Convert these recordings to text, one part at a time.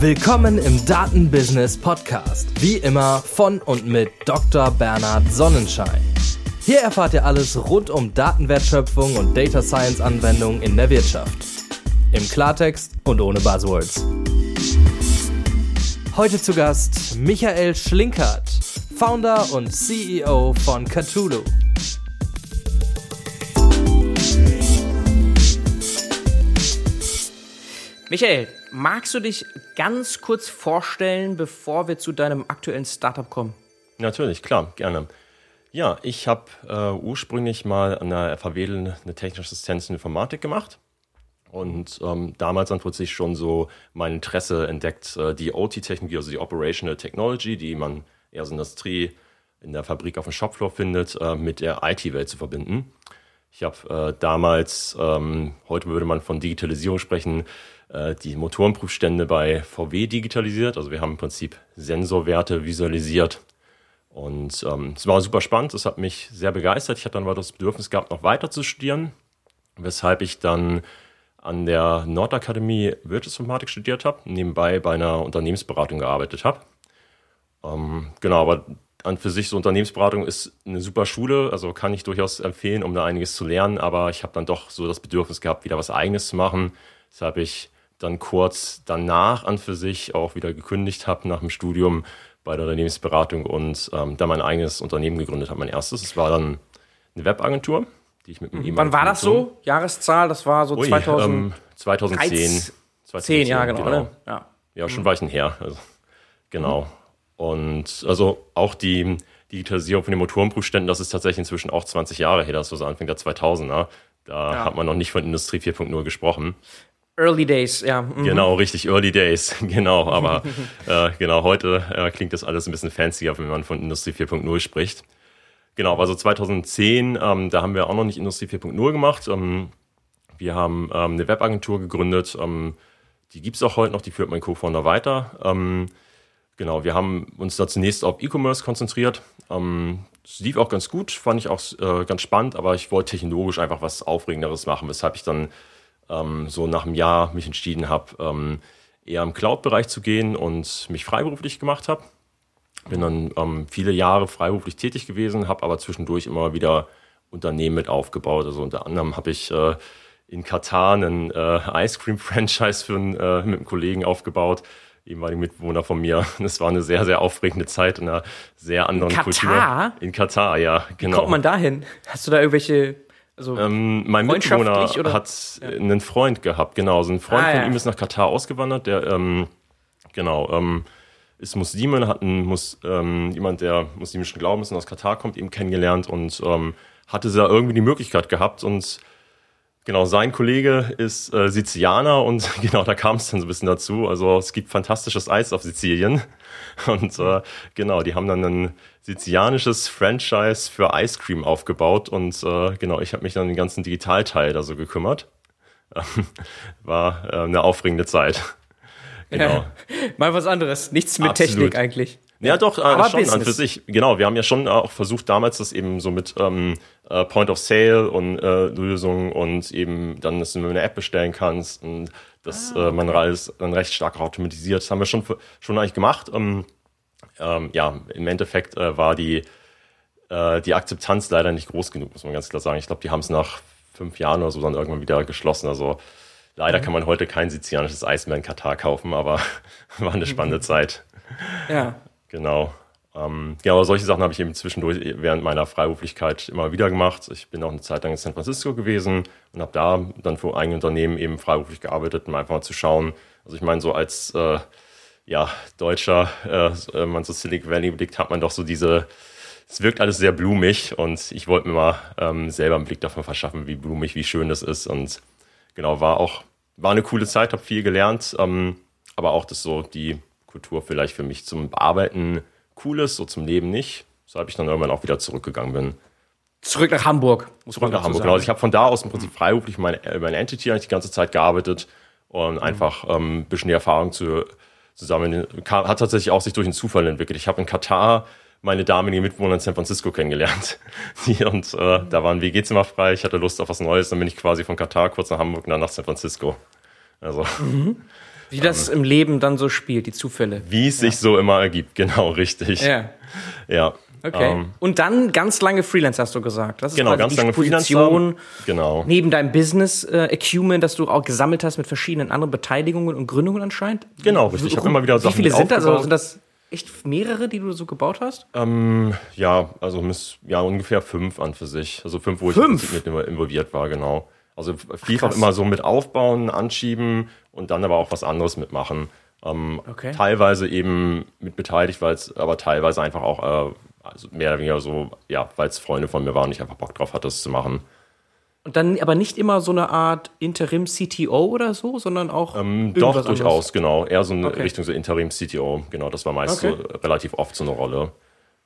Willkommen im Datenbusiness Podcast. Wie immer von und mit Dr. Bernhard Sonnenschein. Hier erfahrt ihr alles rund um Datenwertschöpfung und Data Science Anwendungen in der Wirtschaft. Im Klartext und ohne Buzzwords. Heute zu Gast Michael Schlinkert, Founder und CEO von Cthulhu. Michael, magst du dich ganz kurz vorstellen, bevor wir zu deinem aktuellen Startup kommen? Natürlich, klar, gerne. Ja, ich habe äh, ursprünglich mal an der FHW eine technische Assistenz in Informatik gemacht und ähm, damals dann plötzlich schon so mein Interesse entdeckt, äh, die OT-Technologie, also die Operational Technology, die man eher der Industrie, in der Fabrik auf dem Shopfloor findet, äh, mit der IT-Welt zu verbinden. Ich habe äh, damals, ähm, heute würde man von Digitalisierung sprechen, äh, die Motorenprüfstände bei VW digitalisiert. Also wir haben im Prinzip Sensorwerte visualisiert. Und ähm, es war super spannend, es hat mich sehr begeistert. Ich hatte dann aber das Bedürfnis gehabt, noch weiter zu studieren, weshalb ich dann an der Nordakademie Wirtschaftsinformatik studiert habe, nebenbei bei einer Unternehmensberatung gearbeitet habe. Ähm, genau, aber an für sich so Unternehmensberatung ist eine super Schule, also kann ich durchaus empfehlen, um da einiges zu lernen, aber ich habe dann doch so das Bedürfnis gehabt, wieder was eigenes zu machen. Deshalb habe ich dann kurz danach an für sich auch wieder gekündigt habe nach dem Studium bei der Unternehmensberatung und ähm, dann mein eigenes Unternehmen gegründet habe. Mein erstes, es war dann eine Webagentur, die ich mit einem Wann war das so? Jahreszahl, das war so Ui, 2000 ähm, 2010. 2010, ja, genau. genau. Ne? Ja. ja, schon mhm. Weichen her. Also, genau. Mhm. Und also auch die Digitalisierung von den Motorenprüfständen, das ist tatsächlich inzwischen auch 20 Jahre her, das war so Anfang der 2000er. Da ja. hat man noch nicht von Industrie 4.0 gesprochen. Early Days, ja. Mhm. Genau, richtig, Early Days, genau. Aber äh, genau, heute äh, klingt das alles ein bisschen fancier, wenn man von Industrie 4.0 spricht. Genau, also 2010, ähm, da haben wir auch noch nicht Industrie 4.0 gemacht. Ähm, wir haben ähm, eine Webagentur gegründet, ähm, die gibt es auch heute noch, die führt mein Co-Founder weiter. Ähm, Genau, wir haben uns da zunächst auf E-Commerce konzentriert. Ähm, es lief auch ganz gut, fand ich auch äh, ganz spannend, aber ich wollte technologisch einfach was Aufregenderes machen, weshalb ich dann ähm, so nach einem Jahr mich entschieden habe, ähm, eher im Cloud-Bereich zu gehen und mich freiberuflich gemacht habe. Bin dann ähm, viele Jahre freiberuflich tätig gewesen, habe aber zwischendurch immer wieder Unternehmen mit aufgebaut. Also unter anderem habe ich äh, in Katar einen äh, Ice Cream Franchise für einen, äh, mit einem Kollegen aufgebaut ehemaligen Mitbewohner von mir. Das war eine sehr, sehr aufregende Zeit in einer sehr anderen in Katar? In Katar, ja, genau. Wie kommt man dahin? Hast du da irgendwelche also ähm, mein Mitbewohner oder? hat ja. einen Freund gehabt, genau. So ein Freund ah, von ja. ihm ist nach Katar ausgewandert, der, ähm, genau, ähm, ist Muslime, hat einen Mus, ähm, jemand, der muslimischen Glaubens aus Katar kommt, eben kennengelernt und ähm, hatte da irgendwie die Möglichkeit gehabt und Genau, sein Kollege ist äh, Sizilianer und genau da kam es dann so ein bisschen dazu. Also es gibt fantastisches Eis auf Sizilien und äh, genau, die haben dann ein sizilianisches Franchise für Ice Cream aufgebaut und äh, genau, ich habe mich dann den ganzen Digitalteil da so gekümmert. War äh, eine aufregende Zeit. Genau. Ja, mal was anderes, nichts mit Absolut. Technik eigentlich. Ja, doch, äh, Aber schon Business. an für sich. Genau, wir haben ja schon auch versucht, damals das eben so mit ähm, äh, Point of Sale und äh, Lösungen und eben dann, dass du eine App bestellen kannst und dass ah, äh, man alles dann recht stark automatisiert. Das haben wir schon, schon eigentlich gemacht. Ähm, ähm, ja, im Endeffekt äh, war die, äh, die Akzeptanz leider nicht groß genug, muss man ganz klar sagen. Ich glaube, die haben es nach fünf Jahren oder so dann irgendwann wieder geschlossen. Also leider mhm. kann man heute kein sizilianisches Eis mehr in Katar kaufen, aber war eine spannende mhm. Zeit. Ja, Genau. Ähm, aber solche Sachen habe ich eben zwischendurch während meiner Freiberuflichkeit immer wieder gemacht. Ich bin auch eine Zeit lang in San Francisco gewesen und habe da dann für eigene Unternehmen eben freiberuflich gearbeitet, um einfach mal zu schauen. Also ich meine, so als äh, ja, Deutscher, äh, man so Silicon Valley blickt, hat man doch so diese, es wirkt alles sehr blumig und ich wollte mir mal ähm, selber einen Blick davon verschaffen, wie blumig, wie schön das ist und genau, war auch, war eine coole Zeit, habe viel gelernt, ähm, aber auch das so, die Kultur vielleicht für mich zum Arbeiten cool ist, so zum Leben nicht. Weshalb ich dann irgendwann auch wieder zurückgegangen bin. Zurück nach Hamburg. Zurück nach Hamburg, genau. Also ich habe von da aus im Prinzip freiberuflich meine, meine Entity eigentlich die ganze Zeit gearbeitet und mhm. einfach ähm, ein bisschen die Erfahrung zu, zusammen hat tatsächlich auch sich durch einen Zufall entwickelt. Ich habe in Katar meine damalige Mitbewohner in San Francisco kennengelernt. und äh, da waren WG-Zimmer frei, ich hatte Lust auf was Neues, dann bin ich quasi von Katar kurz nach Hamburg und dann nach San Francisco. Also Wie das im Leben dann so spielt, die Zufälle. wie es sich so immer ergibt, genau richtig. Ja. Ja. Okay. Ähm, und dann ganz lange Freelance, hast du gesagt. Das ist Genau, ganz die lange Position. Genau. neben deinem Business äh, das du auch gesammelt hast mit verschiedenen anderen Beteiligungen und Gründungen anscheinend. Genau, richtig. Ich habe immer wieder Wie Sachen viele mit sind das? Also sind das echt mehrere, die du so gebaut hast? Ähm, ja, also ja, ungefähr fünf an für sich. Also fünf, wo ich Fünf? Prinzip mit involviert war, genau. Also vielfach krass. immer so mit aufbauen, anschieben und dann aber auch was anderes mitmachen. Ähm, Okay. Teilweise eben mit beteiligt, weil es aber teilweise einfach auch äh, also mehr oder weniger so, ja, weil es Freunde von mir waren und ich einfach Bock drauf hatte, das zu machen. Und dann aber nicht immer so eine Art Interim-CTO oder so, sondern auch Ähm, doch, anderes. durchaus, genau. Eher so eine Okay. Richtung so Interim-CTO, genau. Das war meist Okay. so relativ oft so eine Rolle.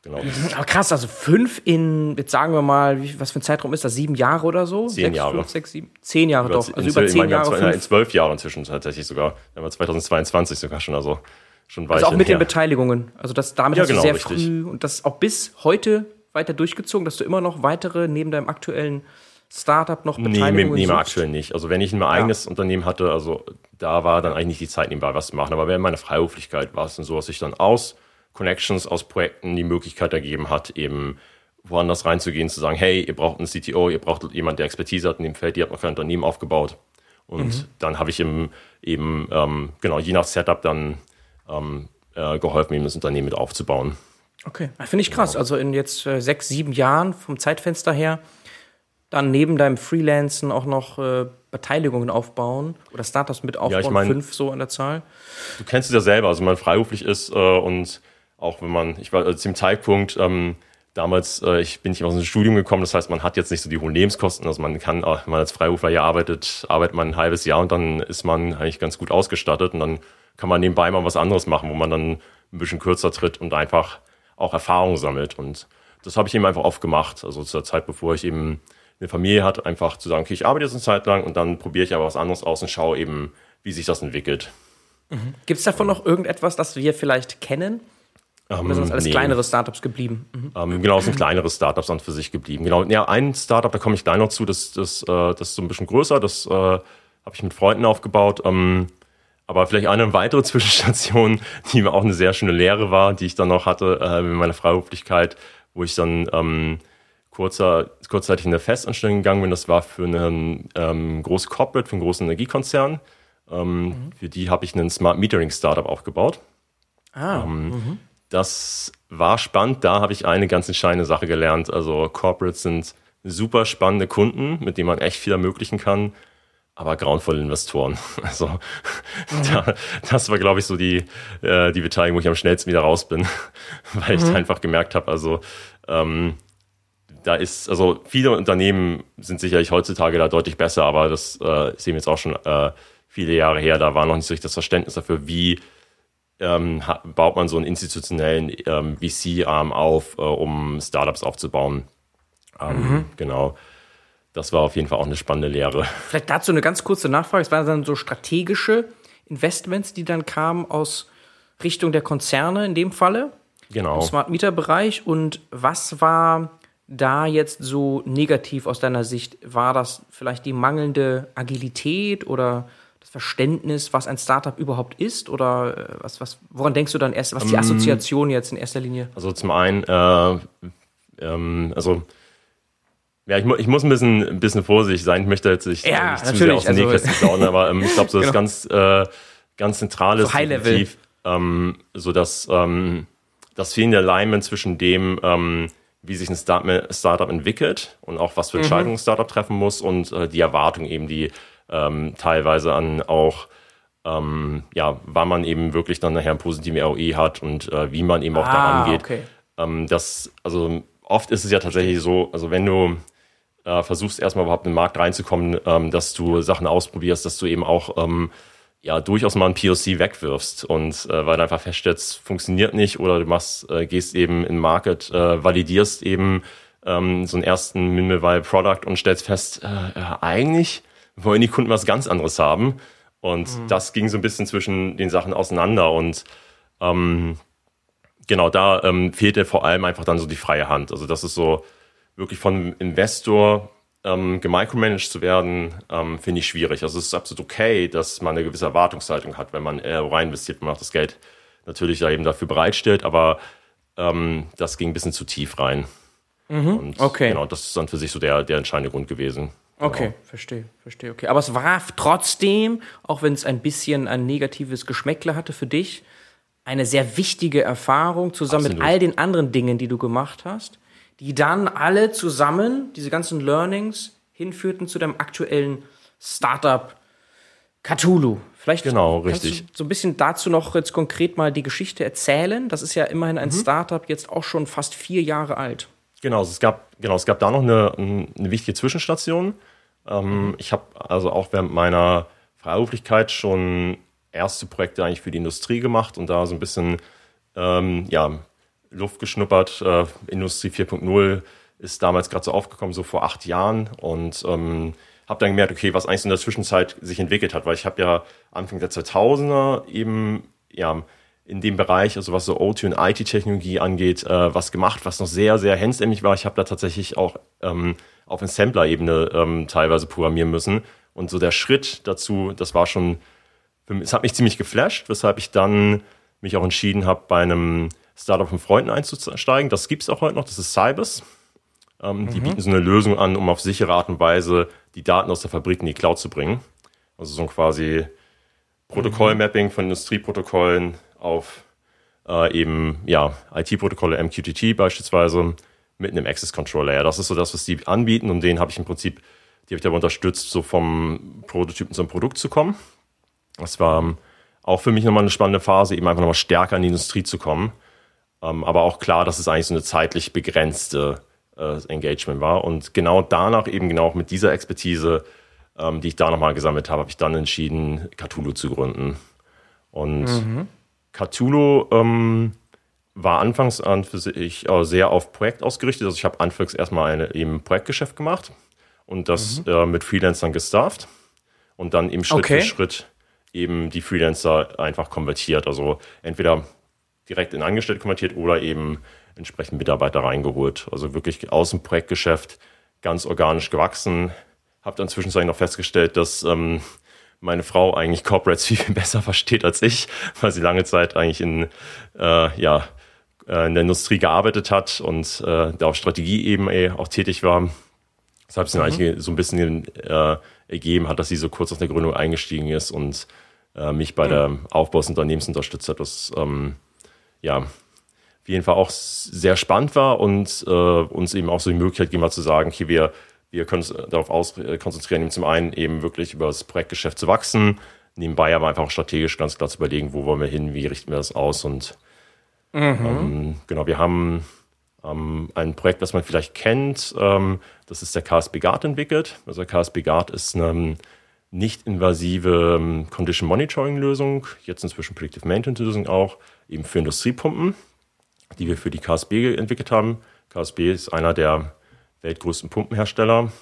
Genau. Aber krass, also fünf in, jetzt sagen wir mal, wie, was für ein Zeitraum ist das? Sieben Jahre oder so? Zehn sechs, Jahre. Fünf, sechs, sieben? Zehn Jahre doch. Also über zehn Jahre. zwei- in zwölf Jahre inzwischen tatsächlich sogar. Haben 2022 sogar schon, also schon weit Also auch mit den her. Beteiligungen. Also das damit Ja, hast du genau, sehr richtig. früh und das auch bis heute weiter durchgezogen, dass du immer noch weitere neben deinem aktuellen Startup noch Nee, Beteiligungen nee, nee, suchst? aktuell nicht. Also wenn ich ein eigenes Unternehmen hatte, also da war dann eigentlich nicht die Zeit nebenbei was zu machen. Aber während meiner Freiberuflichkeit war es dann so, dass ich dann aus Connections, aus Projekten die Möglichkeit ergeben hat, eben woanders reinzugehen, zu sagen, hey, ihr braucht einen CTO, ihr braucht jemanden, der Expertise hat in dem Feld, ihr habt noch kein Unternehmen aufgebaut. Und Mhm. dann habe ich ihm eben, ähm, genau, je nach Setup dann ähm, äh, geholfen, ihm das Unternehmen mit aufzubauen. Okay, finde ich krass. Also in jetzt äh, sechs, sieben Jahren vom Zeitfenster her, dann neben deinem Freelancen auch noch äh, Beteiligungen aufbauen oder Startups mit aufbauen, ich mein- fünf so an der Zahl. du kennst es ja selber, also wenn man freiberuflich ist äh, und auch wenn man, ich war also zu dem Zeitpunkt, ähm, damals, äh, ich bin nicht aus dem Studium gekommen, das heißt, man hat jetzt nicht so die hohen Lebenskosten, also man kann, äh, wenn man als Freiberufler hier arbeitet, arbeitet man ein halbes Jahr und dann ist man eigentlich ganz gut ausgestattet und dann kann man nebenbei mal was anderes machen, wo man dann ein bisschen kürzer tritt und einfach auch Erfahrung sammelt. Und das habe ich eben einfach oft gemacht, also zur Zeit, bevor ich eben eine Familie hatte, einfach zu sagen, okay, ich arbeite jetzt eine Zeit lang und dann probiere ich aber was anderes aus und schaue eben, wie sich das entwickelt. Gibt es davon noch irgendetwas, das wir vielleicht kennen? Oder sind das alles nee. kleinere Startups geblieben? Mhm. Ähm, genau, es sind kleinere Startups an für sich geblieben. Genau, ja, ein Startup, da komme ich gleich noch zu, das, das, äh, das ist so ein bisschen größer, das äh, habe ich mit Freunden aufgebaut. Ähm, aber vielleicht eine weitere Zwischenstation, die mir auch eine sehr schöne Lehre war, die ich dann noch hatte äh, in meiner Freiberuflichkeit, wo ich dann ähm, kurzer, kurzzeitig in eine Festanstellung gegangen bin. Das war für einen ähm, großen Corporate, für einen großen Energiekonzern. Ähm, Für die habe ich einen Smart Metering Startup aufgebaut. Ah, Ähm, Das war spannend. Da habe ich eine ganz entscheidende Sache gelernt. Also Corporates sind super spannende Kunden, mit denen man echt viel ermöglichen kann, aber grauenvolle Investoren. Also da, das war, glaube ich, so die, äh, die Beteiligung, wo ich am schnellsten wieder raus bin, weil ich einfach gemerkt habe, also ähm, da ist, also viele Unternehmen sind sicherlich heutzutage da deutlich besser, aber das äh, ist eben jetzt auch schon äh, viele Jahre her. Da war noch nicht so richtig das Verständnis dafür, wie ähm, ha- baut man so einen institutionellen ähm, VC-Arm auf, äh, um Startups aufzubauen. Ähm, Genau. Das war auf jeden Fall auch eine spannende Lehre. Vielleicht dazu eine ganz kurze Nachfrage. Es waren dann so strategische Investments, die dann kamen aus Richtung der Konzerne in dem Falle, Genau. im Smart Meter Bereich. Und was war da jetzt so negativ aus deiner Sicht? War das vielleicht die mangelnde Agilität oder das Verständnis, was ein Startup überhaupt ist? Oder äh, was, was, woran denkst du dann erst? Was ist die Assoziation jetzt in erster Linie? Also zum einen, äh, ähm, also ja, ich, mu ich muss ein bisschen, ein bisschen vorsichtig sein. Ich möchte jetzt nicht, Ja, nicht zu sehr aus dem also- Nähkästchen plaudern, aber ähm, ich glaube, so das Genau. ganz, äh, ganz zentrale So High Level. definitiv, ähm, so dass ähm, das fehlende Alignment zwischen dem, ähm, wie sich ein Start Startup entwickelt und auch was für Mhm. Entscheidungen ein Startup treffen muss und äh, die Erwartung eben, die ähm, teilweise an auch ähm, ja, wann man eben wirklich dann nachher einen positiven ROI hat und äh, wie man eben auch daran geht. Ah, okay. Ähm, das, also oft ist es ja tatsächlich so, also wenn du äh, versuchst erstmal überhaupt in den Markt reinzukommen, ähm, dass du Sachen ausprobierst, dass du eben auch ähm, ja durchaus mal ein POC wegwirfst und äh, weil du einfach feststellst, funktioniert nicht oder du machst, äh, gehst eben in den Market, äh, validierst eben ähm, so einen ersten Minimal Product und stellst fest, äh, äh, eigentlich wollen die Kunden was ganz anderes haben. Und das ging so ein bisschen zwischen den Sachen auseinander und ähm, genau da ähm, fehlte vor allem einfach dann so die freie Hand. Also das ist so wirklich von Investor ähm, gemicromanaged zu werden, ähm, finde ich schwierig. Also es ist absolut okay, dass man eine gewisse Erwartungshaltung hat, wenn man äh, rein investiert, wenn man auch das Geld natürlich da eben dafür bereitstellt, aber ähm, das ging ein bisschen zu tief rein. Mhm, Und okay. genau, das ist dann für sich so der, der entscheidende Grund gewesen. Genau. Okay, verstehe, verstehe. Okay, aber es war trotzdem, auch wenn es ein bisschen ein negatives Geschmäckle hatte für dich, eine sehr wichtige Erfahrung zusammen Absolut. mit all den anderen Dingen, die du gemacht hast, die dann alle zusammen, diese ganzen Learnings, hinführten zu deinem aktuellen Startup Cthulhu. Vielleicht Genau, kannst richtig. du so ein bisschen dazu noch jetzt konkret mal die Geschichte erzählen. Das ist ja immerhin Mhm. ein Startup jetzt auch schon fast vier Jahre alt. Genau, es gab, genau, es gab da noch eine, eine wichtige Zwischenstation. Ähm, Ich habe also auch während meiner Freiberuflichkeit schon erste Projekte eigentlich für die Industrie gemacht und da so ein bisschen ähm, ja, Luft geschnuppert. Äh, Industrie 4.0 ist damals gerade so aufgekommen, so vor acht Jahren und ähm, habe dann gemerkt, okay, was eigentlich in der Zwischenzeit sich entwickelt hat, weil ich habe ja Anfang der 2000er eben ja in dem Bereich, also was so OT und IT-Technologie angeht, äh, was gemacht, was noch sehr, sehr hemdsärmlich war. Ich habe da tatsächlich auch ähm, auf Assembler-Ebene ähm, teilweise programmieren müssen. Und so der Schritt dazu, das war schon, es hat mich ziemlich geflasht, weshalb ich dann mich auch entschieden habe, bei einem Startup von Freunden einzusteigen. Das gibt es auch heute noch, das ist Cybers. Ähm, Die bieten so eine Lösung an, um auf sichere Art und Weise die Daten aus der Fabrik in die Cloud zu bringen. Also so ein quasi Protokollmapping von Industrieprotokollen auf äh, eben ja, IT-Protokolle, MQTT beispielsweise, mit einem Access Control Layer. Das ist so das, was die anbieten und den habe ich im Prinzip, die habe ich dabei unterstützt, so vom Prototypen zum Produkt zu kommen. Das war ähm, auch für mich nochmal eine spannende Phase, eben einfach nochmal stärker in die Industrie zu kommen. Ähm, aber auch klar, dass es eigentlich so eine zeitlich begrenzte äh, Engagement war. Und genau danach, eben genau mit dieser Expertise, ähm, die ich da nochmal gesammelt habe, habe ich dann entschieden, Cthulhu zu gründen. Und Cthulhu ähm, war anfangs an für sich äh, sehr auf Projekt ausgerichtet. Also ich habe anfangs erstmal eine, eben Projektgeschäft gemacht und das äh, mit Freelancern gestafft und dann eben Schritt Okay. für Schritt eben die Freelancer einfach konvertiert. Also entweder direkt in Angestellte konvertiert oder eben entsprechend Mitarbeiter reingeholt. Also wirklich aus dem Projektgeschäft ganz organisch gewachsen. Habe dann zwischenzeitlich noch festgestellt, dass ähm, meine Frau eigentlich Corporates viel, viel besser versteht als ich, weil sie lange Zeit eigentlich in, äh, ja, äh, in der Industrie gearbeitet hat und äh, da auf Strategie eben äh, auch tätig war. Deshalb es dann eigentlich so ein bisschen äh, ergeben hat, dass sie so kurz nach der Gründung eingestiegen ist und äh, mich bei der Aufbau des Unternehmens unterstützt hat, was ähm, ja auf jeden Fall auch sehr spannend war und äh, uns eben auch so die Möglichkeit gegeben hat zu sagen, okay, wir, wir können uns darauf aus, äh, konzentrieren, zum einen eben wirklich über das Projektgeschäft zu wachsen, nebenbei aber einfach auch strategisch ganz klar zu überlegen, wo wollen wir hin, wie richten wir das aus und ähm, genau, wir haben ähm, ein Projekt, das man vielleicht kennt, ähm, das ist der KSB Guard entwickelt. Also KSB Guard ist eine nicht invasive ähm, Condition Monitoring Lösung, jetzt inzwischen Predictive Maintenance Lösung auch, eben für Industriepumpen, die wir für die KSB entwickelt haben. KSB ist einer der weltgrößten Pumpenhersteller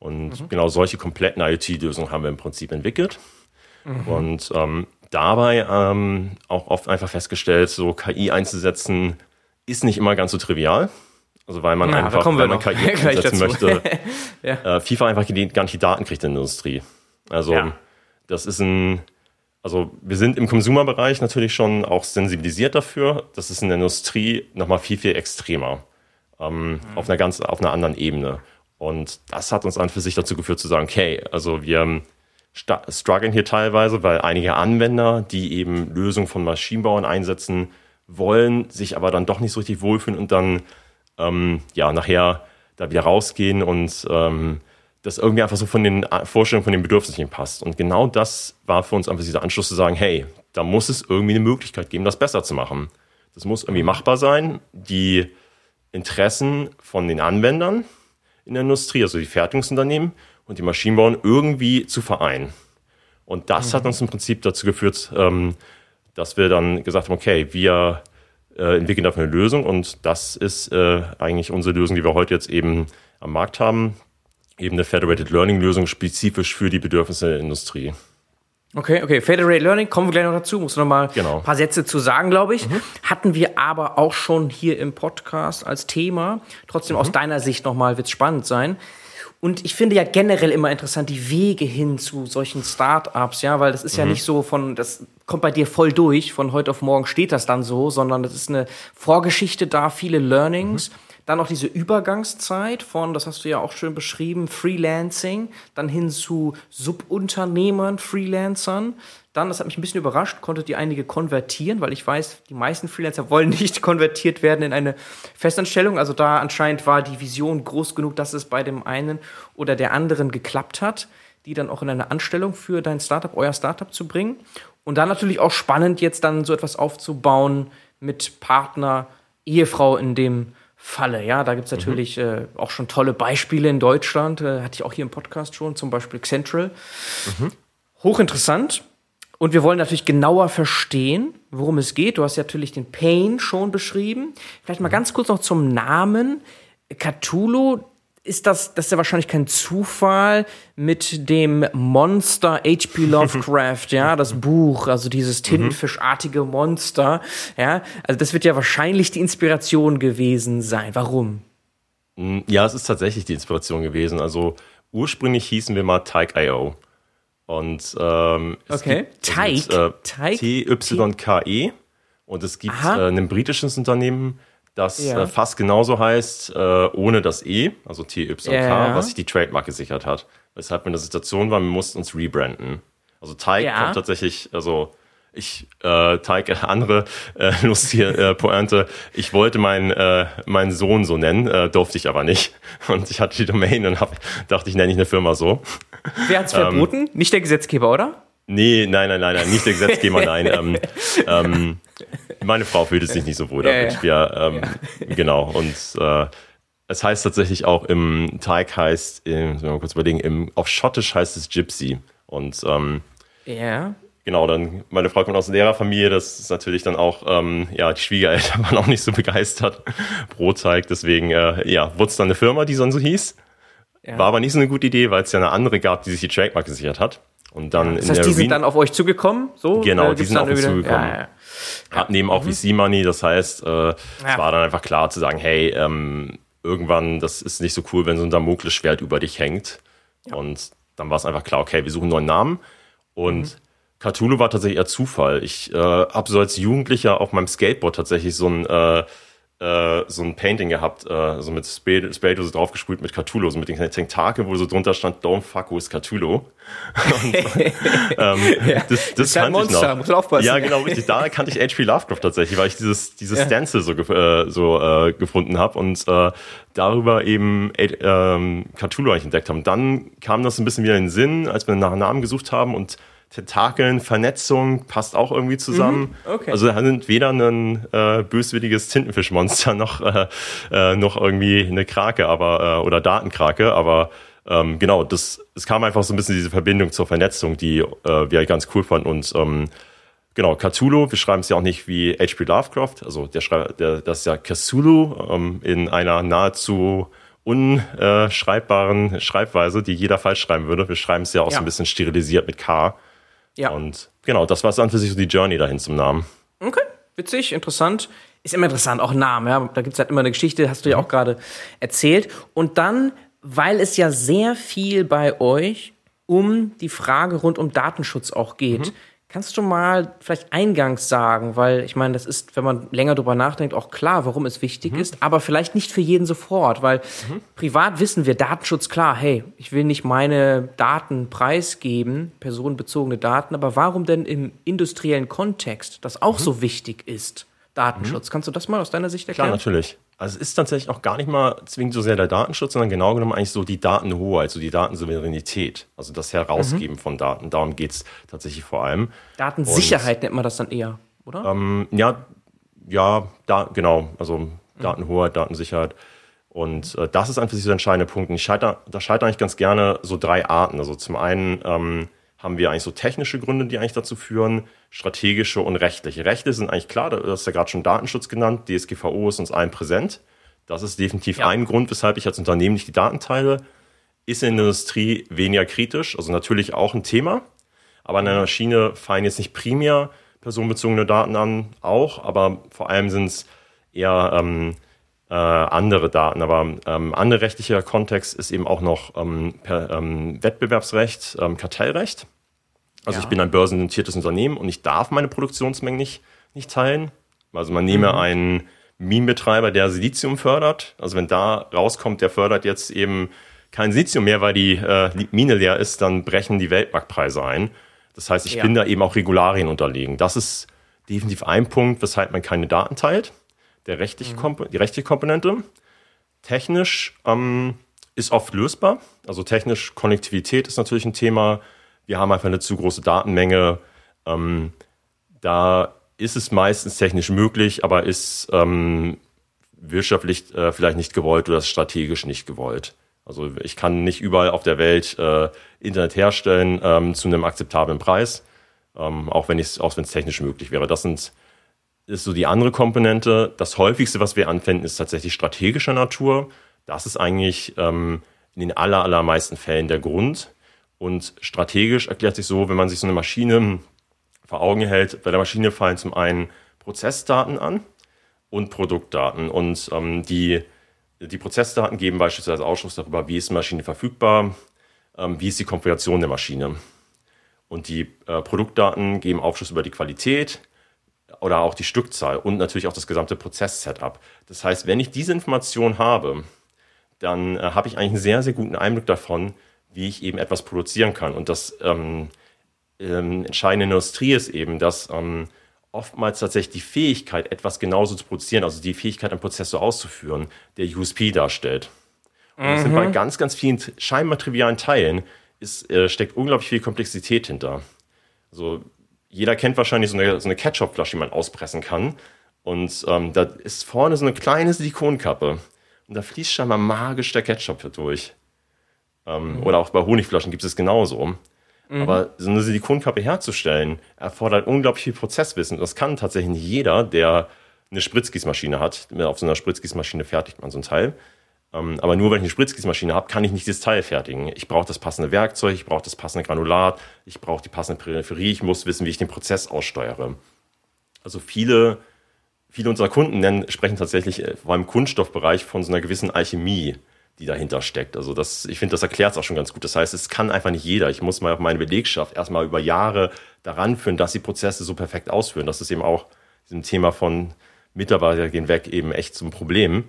und genau solche kompletten IoT-Lösungen haben wir im Prinzip entwickelt. Und ähm, dabei ähm, auch oft einfach festgestellt, so KI einzusetzen, ist nicht immer ganz so trivial. Also weil man Ja, einfach, wenn man. KI einsetzen möchte, äh, FIFA einfach gar nicht die Daten kriegt in der Industrie. Also Ja. das ist ein, also wir sind im Konsumerbereich natürlich schon auch sensibilisiert dafür. Das ist in der Industrie nochmal viel, viel extremer. Ähm, Auf einer ganz, auf einer anderen Ebene. Und das hat uns an für sich dazu geführt zu sagen, okay, also wir sta- strugglen hier teilweise, weil einige Anwender, die eben Lösungen von Maschinenbauern einsetzen wollen, sich aber dann doch nicht so richtig wohlfühlen und dann ähm, ja nachher da wieder rausgehen und ähm, das irgendwie einfach so von den A- Vorstellungen, von den Bedürfnissen passt. Und genau das war für uns einfach dieser Anschluss zu sagen, hey, da muss es irgendwie eine Möglichkeit geben, das besser zu machen. Das muss irgendwie machbar sein. Die Interessen von den Anwendern in der Industrie, also die Fertigungsunternehmen und die Maschinenbauern irgendwie zu vereinen. Und das hat uns im Prinzip dazu geführt, ähm, dass wir dann gesagt haben, okay, wir äh, entwickeln dafür eine Lösung und das ist äh, eigentlich unsere Lösung, die wir heute jetzt eben am Markt haben. Eben eine Federated Learning Lösung spezifisch für die Bedürfnisse der Industrie. Okay, okay. Federated Learning, kommen wir gleich noch dazu. Muss noch mal Genau. ein paar Sätze zu sagen, glaube ich. Hatten wir aber auch schon hier im Podcast als Thema. Trotzdem aus deiner Sicht noch mal wird's spannend sein. Und ich finde ja generell immer interessant die Wege hin zu solchen Startups, ja, weil das ist ja Mhm. nicht so von, das kommt bei dir voll durch, von heute auf morgen steht das dann so, sondern das ist eine Vorgeschichte da, viele Learnings. Dann auch diese Übergangszeit von, das hast du ja auch schön beschrieben, Freelancing, dann hin zu Subunternehmern, Freelancern. Dann, das hat mich ein bisschen überrascht, konntet ihr einige konvertieren, weil ich weiß, die meisten Freelancer wollen nicht konvertiert werden in eine Festanstellung. Also da anscheinend war die Vision groß genug, dass es bei dem einen oder der anderen geklappt hat, die dann auch in eine Anstellung für dein Startup, euer Startup zu bringen. Und dann natürlich auch spannend, jetzt dann so etwas aufzubauen mit Partner, Ehefrau in dem Falle. Ja, da gibt's natürlich äh, auch schon tolle Beispiele in Deutschland. Äh, hatte ich auch hier im Podcast schon, zum Beispiel Central. Hochinteressant. Und wir wollen natürlich genauer verstehen, worum es geht. Du hast ja natürlich den Pain schon beschrieben. Vielleicht mal ganz kurz noch zum Namen. Cthulhu, ist das, das ist ja wahrscheinlich kein Zufall mit dem Monster H.P. Lovecraft, ja, das Buch, also dieses tintenfischartige Monster, ja. Also das wird ja wahrscheinlich die Inspiration gewesen sein. Warum? Ja, es ist tatsächlich die Inspiration gewesen. Also ursprünglich hießen wir mal Tyke.io. Und ähm, es Okay. gibt, Tyke? mit, Tyke? E. Und es gibt äh, ein britisches Unternehmen, das Ja. äh, fast genauso heißt, äh, ohne das E, also TYK, Ja. was sich die Trademark gesichert hat. Weshalb wir in der Situation waren, wir mussten uns rebranden. Also Tyke Ja. kommt tatsächlich, also ich, äh, Tyke, andere äh, lustige äh, Pointe, ich wollte meinen äh, meinen Sohn so nennen, äh, durfte ich aber nicht. Und ich hatte die Domain und hab, dachte, ich nenne ich eine Firma so. Wer hat's verboten? Nicht der Gesetzgeber, oder? Nee, nein, nein, nein, nein, nicht der Gesetzgeber, nein. Ähm, ähm, meine Frau fühlt sich nicht so wohl Ja, damit. Wir, ähm, Genau. Und äh, es heißt tatsächlich auch im Teig heißt, im, müssen wir mal kurz überlegen, im, auf Schottisch heißt es Gypsy. Und ähm, Ja. genau, dann, meine Frau kommt aus einer Lehrerfamilie, das ist natürlich dann auch, ähm, ja, die Schwiegereltern waren auch nicht so begeistert. Brotteig, deswegen, äh, ja, wurde es dann eine Firma, die dann so hieß. Ja. War aber nicht so eine gute Idee, weil es ja eine andere gab, die sich die Trademark gesichert hat. Und dann Das in heißt, die sind dann auf euch zugekommen? So? Genau, die sind auf uns zugekommen. Ja, ja. Hat nehmen auch VC Money, das heißt, äh, es war dann einfach klar zu sagen, hey, ähm, irgendwann, das ist nicht so cool, wenn so ein Damoklesschwert über dich hängt. Und dann war es einfach klar, okay, wir suchen einen neuen Namen. Und Cthulhu war tatsächlich eher Zufall. Ich äh, habe so als Jugendlicher auf meinem Skateboard tatsächlich so ein äh, äh, so ein Painting gehabt, äh, so mit Spray, Spraydose draufgesprüht mit Cthulhu, so mit den Tentakeln, wo so drunter stand, don't fuck with Cthulhu. Und, ähm, das das ja ein kannte ich Monster, noch. musst du aufpassen. Ja, genau, richtig. Da kannte ich H.P. Lovecraft tatsächlich, weil ich dieses, dieses Stencil so, äh, so äh, gefunden habe und äh, darüber eben äh, ähm, Cthulhu eigentlich entdeckt haben. Dann kam das ein bisschen wieder in den Sinn, als wir nach Namen gesucht haben und Tentakeln, Vernetzung passt auch irgendwie zusammen. Mhm, okay. Also da sind weder ein äh, böswilliges Tintenfischmonster noch, äh, äh, noch irgendwie eine Krake, aber äh, oder Datenkrake, aber ähm, genau, das es kam einfach so ein bisschen diese Verbindung zur Vernetzung, die äh, wir halt ganz cool fanden und ähm, Genau, Cthulhu, wir schreiben es ja auch nicht wie H.P. Lovecraft, also der, der das ist ja Cthulhu ähm, in einer nahezu unschreibbaren Schreibweise, die jeder falsch schreiben würde. Wir schreiben es ja auch so Ja. ein bisschen sterilisiert mit K. Ja. Und genau, das war es an für sich so die Journey dahin zum Namen. Okay, witzig, interessant. Ist immer interessant, auch Namen, ja. Da gibt's halt immer eine Geschichte, hast du ja auch gerade erzählt. Und dann, weil es ja sehr viel bei euch um die Frage rund um Datenschutz auch geht. Kannst du mal vielleicht eingangs sagen, weil ich meine, das ist, wenn man länger drüber nachdenkt, auch klar, warum es wichtig ist, aber vielleicht nicht für jeden sofort, weil privat wissen wir, Datenschutz, klar, hey, ich will nicht meine Daten preisgeben, personenbezogene Daten, aber warum denn im industriellen Kontext das auch so wichtig ist, Datenschutz? Kannst du das mal aus deiner Sicht Klar, erklären? natürlich. Also es ist tatsächlich auch gar nicht mal zwingend so sehr der Datenschutz, sondern genau genommen eigentlich so die Datenhoheit, so die Datensouveränität, also das Herausgeben von Daten. Darum geht's tatsächlich vor allem. Datensicherheit nennt man das dann eher, oder? Ähm, ja, ja, da, genau, also Datenhoheit, Datensicherheit. Und äh, das ist einfach dieser entscheidende Punkt. Und ich scheiter, da scheitern eigentlich ganz gerne so drei Arten. Also zum einen ähm, haben wir eigentlich so technische Gründe, die eigentlich dazu führen, strategische und rechtliche. Rechte sind eigentlich klar, du hast ja gerade schon Datenschutz genannt, DSGVO ist uns allen präsent. Das ist definitiv Ja. ein Grund, weshalb ich als Unternehmen nicht die Daten teile. Ist in der Industrie weniger kritisch, also natürlich auch ein Thema, aber in einer Maschine fallen jetzt nicht primär personenbezogene Daten an, auch, aber vor allem sind es eher ähm, äh, andere Daten. Aber ähm, andere rechtlicher Kontext ist eben auch noch ähm, per, ähm, Wettbewerbsrecht, ähm, Kartellrecht. Also Ja. ich bin ein börsennotiertes Unternehmen und ich darf meine Produktionsmengen nicht, nicht teilen. Also man nehme einen Minenbetreiber, der Silizium fördert. Also wenn da rauskommt, der fördert jetzt eben kein Silizium mehr, weil die äh, Mine leer ist, dann brechen die Weltmarktpreise ein. Das heißt, ich Ja. bin da eben auch Regularien unterlegen. Das ist definitiv ein Punkt, weshalb man keine Daten teilt. Der rechtliche Kompo die rechtliche Komponente. Technisch ähm, ist oft lösbar. Also technisch Konnektivität ist natürlich ein Thema. Wir haben einfach eine zu große Datenmenge. Ähm, da ist es meistens technisch möglich, aber ist ähm, wirtschaftlich äh, vielleicht nicht gewollt oder strategisch nicht gewollt. Also ich kann nicht überall auf der Welt äh, Internet herstellen ähm, zu einem akzeptablen Preis, ähm, auch wenn es auch wenn es technisch möglich wäre. Das sind ist so die andere Komponente. Das häufigste, was wir anwenden, ist tatsächlich strategischer Natur. Das ist eigentlich ähm, in den aller, allermeisten Fällen der Grund. Und strategisch erklärt sich so, wenn man sich so eine Maschine vor Augen hält, bei der Maschine fallen zum einen Prozessdaten an und Produktdaten. Und ähm, die, die Prozessdaten geben beispielsweise Ausschluss darüber, wie ist die Maschine verfügbar, ähm, wie ist die Konfiguration der Maschine. Und die äh, Produktdaten geben Aufschluss über die Qualität oder auch die Stückzahl und natürlich auch das gesamte Prozess-Setup. Das heißt, wenn ich diese Information habe, dann äh, habe ich eigentlich einen sehr, sehr guten Einblick davon, wie ich eben etwas produzieren kann. Und das ähm, ähm, Entscheidende in der Industrie ist eben, dass ähm, oftmals tatsächlich die Fähigkeit, etwas genauso zu produzieren, also die Fähigkeit, einen Prozess so auszuführen, der USP darstellt. Und das sind bei ganz, ganz vielen scheinbar trivialen Teilen ist, äh, steckt unglaublich viel Komplexität hinter. Also jeder kennt wahrscheinlich so eine, so eine Ketchupflasche, die man auspressen kann. Und ähm, da ist vorne so eine kleine Silikonkappe. Und da fließt scheinbar magisch der Ketchup durch. Ähm, Oder auch bei Honigflaschen gibt es genauso. Aber so eine Silikonkappe herzustellen, erfordert unglaublich viel Prozesswissen. Das kann tatsächlich jeder, der eine Spritzgießmaschine hat. Auf so einer Spritzgießmaschine fertigt man so ein Teil. Ähm, aber nur weil ich eine Spritzgießmaschine habe, kann ich nicht dieses Teil fertigen. Ich brauche das passende Werkzeug, ich brauche das passende Granulat, ich brauche die passende Peripherie, ich muss wissen, wie ich den Prozess aussteuere. Also viele, viele unserer Kunden nennen, sprechen tatsächlich äh, vor allem im Kunststoffbereich von so einer gewissen Alchemie, die dahinter steckt. Also das, ich finde, das erklärt es auch schon ganz gut. Das heißt, es kann einfach nicht jeder. Ich muss mal meine Belegschaft erstmal über Jahre daran führen, dass die Prozesse so perfekt ausführen. Das ist eben auch diesem Thema von Mitarbeiter gehen weg eben echt zum Problem.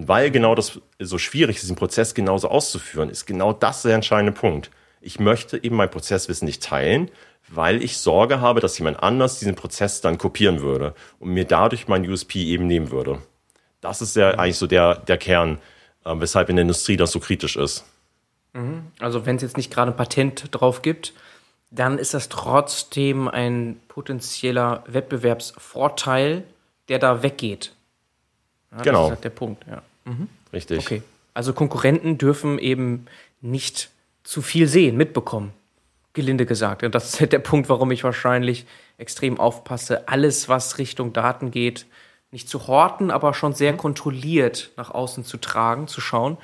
Und weil genau das so schwierig ist, diesen Prozess genauso auszuführen, ist genau das der entscheidende Punkt. Ich möchte eben mein Prozesswissen nicht teilen, weil ich Sorge habe, dass jemand anders diesen Prozess dann kopieren würde und mir dadurch mein USP eben nehmen würde. Das ist ja eigentlich so der, der Kern, äh, weshalb in der Industrie das so kritisch ist. Also wenn es jetzt nicht gerade ein Patent drauf gibt, dann ist das trotzdem ein potenzieller Wettbewerbsvorteil, der da weggeht. Ja, Genau. Das ist halt der Punkt, ja. Richtig. Okay. Also Konkurrenten dürfen eben nicht zu viel sehen, mitbekommen. Gelinde gesagt. Und das ist halt der Punkt, warum ich wahrscheinlich extrem aufpasse, alles, was Richtung Daten geht, nicht zu horten, aber schon sehr kontrolliert nach außen zu tragen, zu schauen,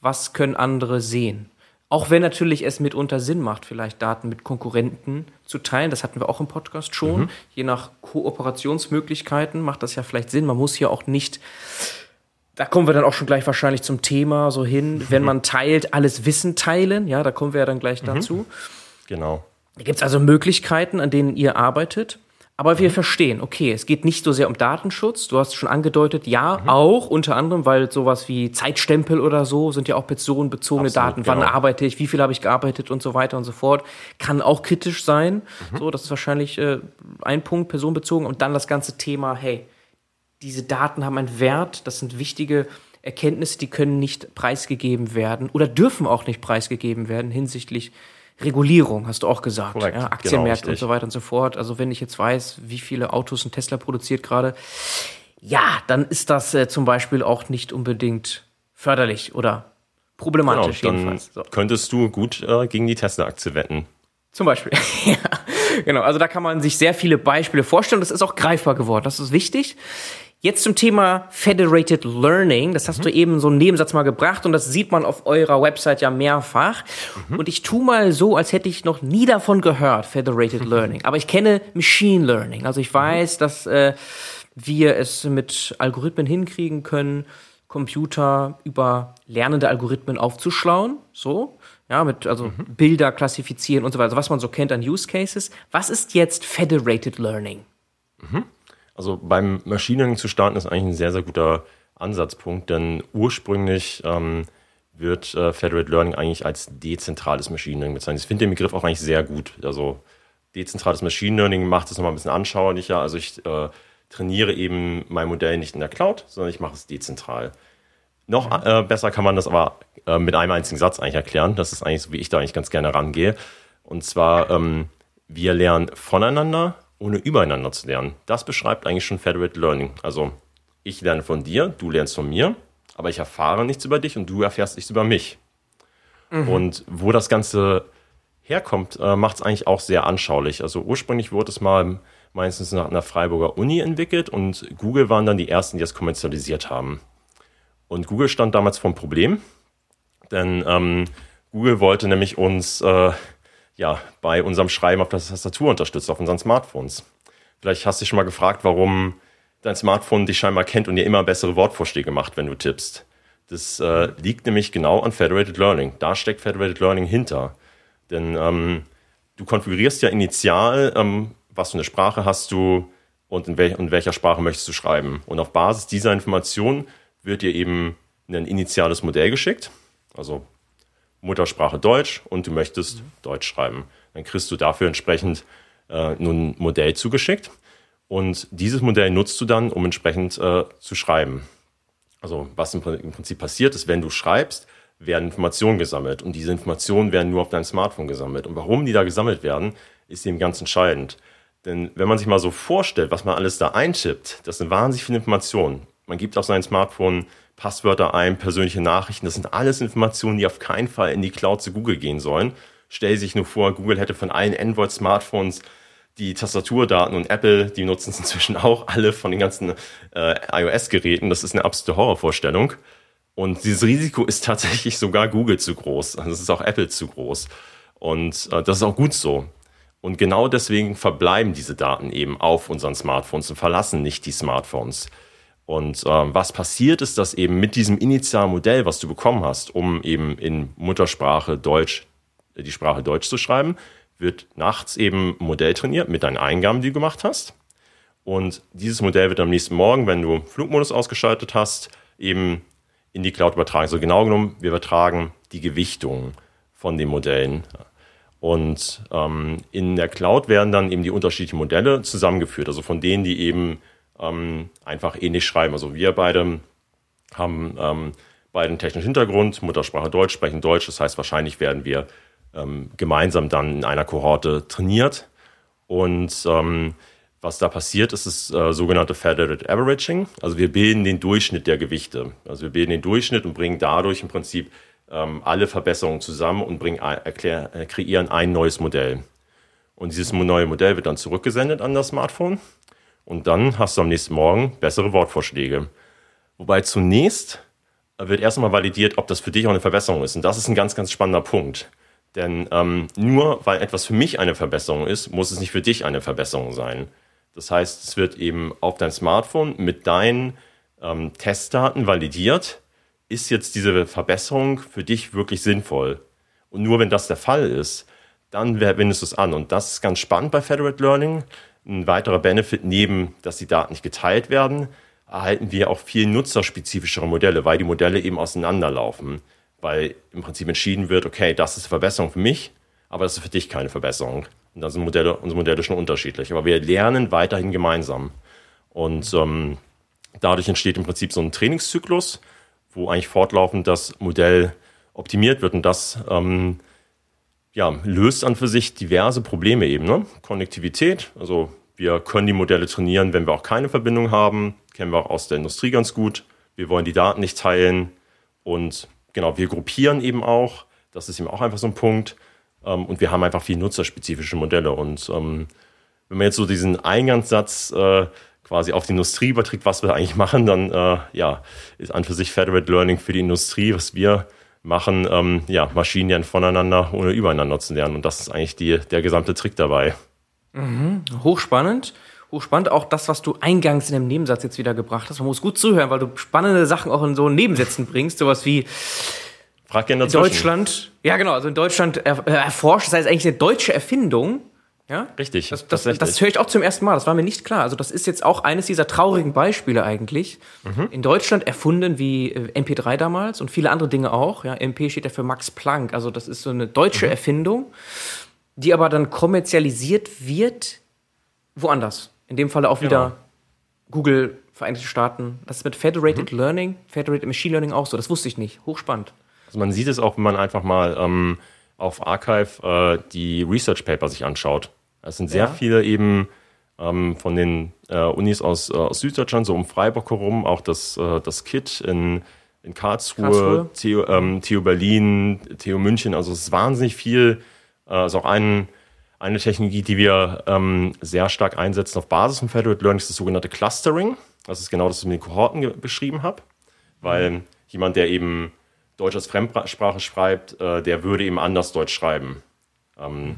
was können andere sehen. Auch wenn natürlich es mitunter Sinn macht, vielleicht Daten mit Konkurrenten zu teilen. Das hatten wir auch im Podcast schon. Je nach Kooperationsmöglichkeiten macht das ja vielleicht Sinn. Man muss hier auch nicht da kommen wir dann auch schon gleich wahrscheinlich zum Thema so hin, wenn man teilt, alles Wissen teilen, ja, da kommen wir ja dann gleich dazu. Genau. Da gibt es also Möglichkeiten, an denen ihr arbeitet. Aber wir verstehen, okay, es geht nicht so sehr um Datenschutz. Du hast schon angedeutet, ja, auch unter anderem, weil sowas wie Zeitstempel oder so sind ja auch personenbezogene Absolut, Daten. Wann genau. arbeite ich, wie viel habe ich gearbeitet und so weiter und so fort. Kann auch kritisch sein. So, das ist wahrscheinlich äh, ein Punkt, personenbezogen. Und dann das ganze Thema, hey, diese Daten haben einen Wert, das sind wichtige Erkenntnisse, die können nicht preisgegeben werden oder dürfen auch nicht preisgegeben werden hinsichtlich Regulierung, hast du auch gesagt. Korrekt, ja, genau, Aktienmärkte und richtig. so weiter und so fort. Also wenn ich jetzt weiß, wie viele Autos ein Tesla produziert gerade, ja, dann ist das äh, zum Beispiel auch nicht unbedingt förderlich oder genau. problematisch Dann jedenfalls. So. könntest du gut äh, gegen die Tesla-Aktie wetten. Zum Beispiel. ja, genau. Also da kann man sich sehr viele Beispiele vorstellen. Das ist auch greifbar geworden. Das ist wichtig. Jetzt zum Thema Federated Learning. Das hast du eben so einen Nebensatz mal gebracht und das sieht man auf eurer Website ja mehrfach. Und ich tu mal so, als hätte ich noch nie davon gehört, Federated Learning. Aber ich kenne Machine Learning. Also ich weiß, dass äh, wir es mit Algorithmen hinkriegen können, Computer über lernende Algorithmen aufzuschlauen, so, ja, mit also mhm. Bilder klassifizieren und so weiter, also was man so kennt an Use Cases. Was ist jetzt Federated Learning? Mhm. Also beim Machine Learning zu starten ist eigentlich ein sehr, sehr guter Ansatzpunkt, denn ursprünglich ähm, wird äh, Federated Learning eigentlich als dezentrales Machine Learning bezeichnet. Ich finde den Begriff auch eigentlich sehr gut. Also dezentrales Machine Learning macht es nochmal ein bisschen anschaulicher. Also ich äh, trainiere eben mein Modell nicht in der Cloud, sondern ich mache es dezentral. Noch äh, besser kann man das aber äh, mit einem einzigen Satz eigentlich erklären. Das ist eigentlich so, wie ich da eigentlich ganz gerne rangehe. Und zwar, ähm, wir lernen voneinander, ohne übereinander zu lernen. Das beschreibt eigentlich schon Federated Learning. Also ich lerne von dir, du lernst von mir, aber ich erfahre nichts über dich und du erfährst nichts über mich. Mhm. Und wo das Ganze herkommt, äh, macht es eigentlich auch sehr anschaulich. Also ursprünglich wurde es mal meistens nach einer Freiburger Uni entwickelt und Google waren dann die ersten, die es kommerzialisiert haben. Und Google stand damals vor einem Problem, denn ähm, Google wollte nämlich uns äh, ja, bei unserem Schreiben auf der Tastatur unterstützen, auf unseren Smartphones. Vielleicht hast du dich schon mal gefragt, warum dein Smartphone dich scheinbar kennt und dir immer bessere Wortvorschläge macht, wenn du tippst. Das äh, liegt nämlich genau an Federated Learning. Da steckt Federated Learning hinter. Denn ähm, du konfigurierst ja initial, ähm, was für eine Sprache hast du und in, wel in welcher Sprache möchtest du schreiben. Und auf Basis dieser Information wird dir eben ein initiales Modell geschickt, also Muttersprache Deutsch und du möchtest mhm. Deutsch schreiben. Dann kriegst du dafür entsprechend äh, nun ein Modell zugeschickt und dieses Modell nutzt du dann, um entsprechend äh, zu schreiben. Also was im, Prinzip passiert ist, wenn du schreibst, werden Informationen gesammelt und diese Informationen werden nur auf deinem Smartphone gesammelt. Und warum die da gesammelt werden, ist eben ganz entscheidend. Denn wenn man sich mal so vorstellt, was man alles da eintippt, das sind wahnsinnig viele Informationen. Man gibt auf sein Smartphone Passwörter ein, persönliche Nachrichten, das sind alles Informationen, die auf keinen Fall in die Cloud zu Google gehen sollen. Stell sich nur vor, Google hätte von allen Android-Smartphones die Tastaturdaten und Apple, die nutzen es inzwischen auch alle von den ganzen äh, iOS-Geräten. Das ist eine absolute Horrorvorstellung. Und dieses Risiko ist tatsächlich sogar Google zu groß. Also es ist auch Apple zu groß. Und äh, das ist auch gut so. Und genau deswegen verbleiben diese Daten eben auf unseren Smartphones und verlassen nicht die Smartphones. Und äh, was passiert ist, dass eben mit diesem initialen Modell, was du bekommen hast, um eben in Muttersprache Deutsch, die Sprache Deutsch zu schreiben, wird nachts eben ein Modell trainiert mit deinen Eingaben, die du gemacht hast. Und dieses Modell wird am nächsten Morgen, wenn du Flugmodus ausgeschaltet hast, eben in die Cloud übertragen. So genau genommen, wir übertragen die Gewichtung von den Modellen. Und ähm, in der Cloud werden dann eben die unterschiedlichen Modelle zusammengeführt, also von denen, die eben ähm, einfach ähnlich schreiben. Also wir beide haben ähm, beide einen technischen Hintergrund, Muttersprache Deutsch, sprechen Deutsch. Das heißt, wahrscheinlich werden wir ähm, gemeinsam dann in einer Kohorte trainiert. Und ähm, was da passiert, ist das äh, sogenannte Federated Averaging. Also wir bilden den Durchschnitt der Gewichte. Also wir bilden den Durchschnitt und bringen dadurch im Prinzip ähm, alle Verbesserungen zusammen und bringen, erklär, äh, kreieren ein neues Modell. Und dieses neue Modell wird dann zurückgesendet an das Smartphone. Und dann hast du am nächsten Morgen bessere Wortvorschläge. Wobei zunächst wird erstmal validiert, ob das für dich auch eine Verbesserung ist. Und das ist ein ganz, ganz spannender Punkt. Denn ähm, nur weil etwas für mich eine Verbesserung ist, muss es nicht für dich eine Verbesserung sein. Das heißt, es wird eben auf dein Smartphone mit deinen ähm, Testdaten validiert, ist jetzt diese Verbesserung für dich wirklich sinnvoll. Und nur wenn das der Fall ist, dann wendest du es an. Und das ist ganz spannend bei Federated Learning. Ein weiterer Benefit neben, dass die Daten nicht geteilt werden, erhalten wir auch viel nutzerspezifischere Modelle, weil die Modelle eben auseinanderlaufen weil im Prinzip entschieden wird, okay, das ist eine Verbesserung für mich, aber das ist für dich keine Verbesserung. Und dann sind Modelle, unsere Modelle schon unterschiedlich. Aber wir lernen weiterhin gemeinsam. Und ähm, dadurch entsteht im Prinzip so ein Trainingszyklus, wo eigentlich fortlaufend das Modell optimiert wird. Und das ähm, ja, löst an für sich diverse Probleme eben. Ne? Konnektivität, also wir können die Modelle trainieren, wenn wir auch keine Verbindung haben. Kennen wir auch aus der Industrie ganz gut. Wir wollen die Daten nicht teilen. Und genau, wir gruppieren eben auch. Das ist eben auch einfach so ein Punkt. Ähm, und wir haben einfach viel nutzerspezifische Modelle. Und ähm, wenn man jetzt so diesen Eingangssatz äh, quasi auf die Industrie überträgt, was wir eigentlich machen, dann äh, ja, ist an für sich Federated Learning für die Industrie, was wir machen, ähm, ja, Maschinen lernen voneinander, ohne übereinander zu lernen. Und das ist eigentlich die, der gesamte Trick dabei. Mhm. Hochspannend Hochspannend. Auch das, was du eingangs in dem Nebensatz jetzt wieder gebracht hast. Man muss gut zuhören, weil du spannende Sachen auch in so Nebensätzen bringst. Sowas wie Frag in Deutschland. Ja, genau. Also in Deutschland er, erforscht. Das heißt eigentlich eine deutsche Erfindung. Ja? Richtig. Das, das, das höre ich auch zum ersten Mal. Das war mir nicht klar. Also das ist jetzt auch eines dieser traurigen Beispiele eigentlich. Mhm. In Deutschland erfunden wie äh, MP3 damals und viele andere Dinge auch. Ja, MP steht ja für Max Planck. Also das ist so eine deutsche mhm. Erfindung, die aber dann kommerzialisiert wird woanders. In dem Falle auch genau. wieder Google, Vereinigte Staaten. Das ist mit Federated mhm. Learning, Federated Machine Learning auch so. Das wusste ich nicht. Hochspannend. Also man sieht es auch, wenn man einfach mal ähm, auf Archive äh, die Research Paper sich anschaut. Es sind sehr ja. viele eben ähm, von den äh, Unis aus, äh, aus Süddeutschland, so um Freiburg herum, auch das, äh, das KIT in, in Karlsruhe, Karlsruhe. TU, ähm, TU Berlin, TU München. Also es ist wahnsinnig viel. Äh, also auch ein eine Technologie, die wir ähm, sehr stark einsetzen auf Basis von Federated Learning, ist das sogenannte Clustering. Das ist genau das, was ich mit den Kohorten beschrieben habe. Weil mhm. jemand, der eben Deutsch als Fremdsprache schreibt, äh, der würde eben anders Deutsch schreiben. Ähm,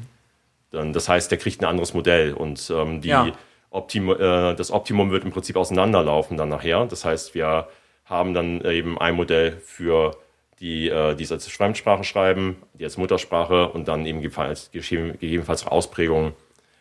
dann, das heißt, der kriegt ein anderes Modell und ähm, die ja. Optim äh, das Optimum wird im Prinzip auseinanderlaufen dann nachher. Das heißt, wir haben dann eben ein Modell für die, äh, die es als Fremdsprache schreiben, die als Muttersprache und dann eben gegebenenfalls, gegebenenfalls Ausprägungen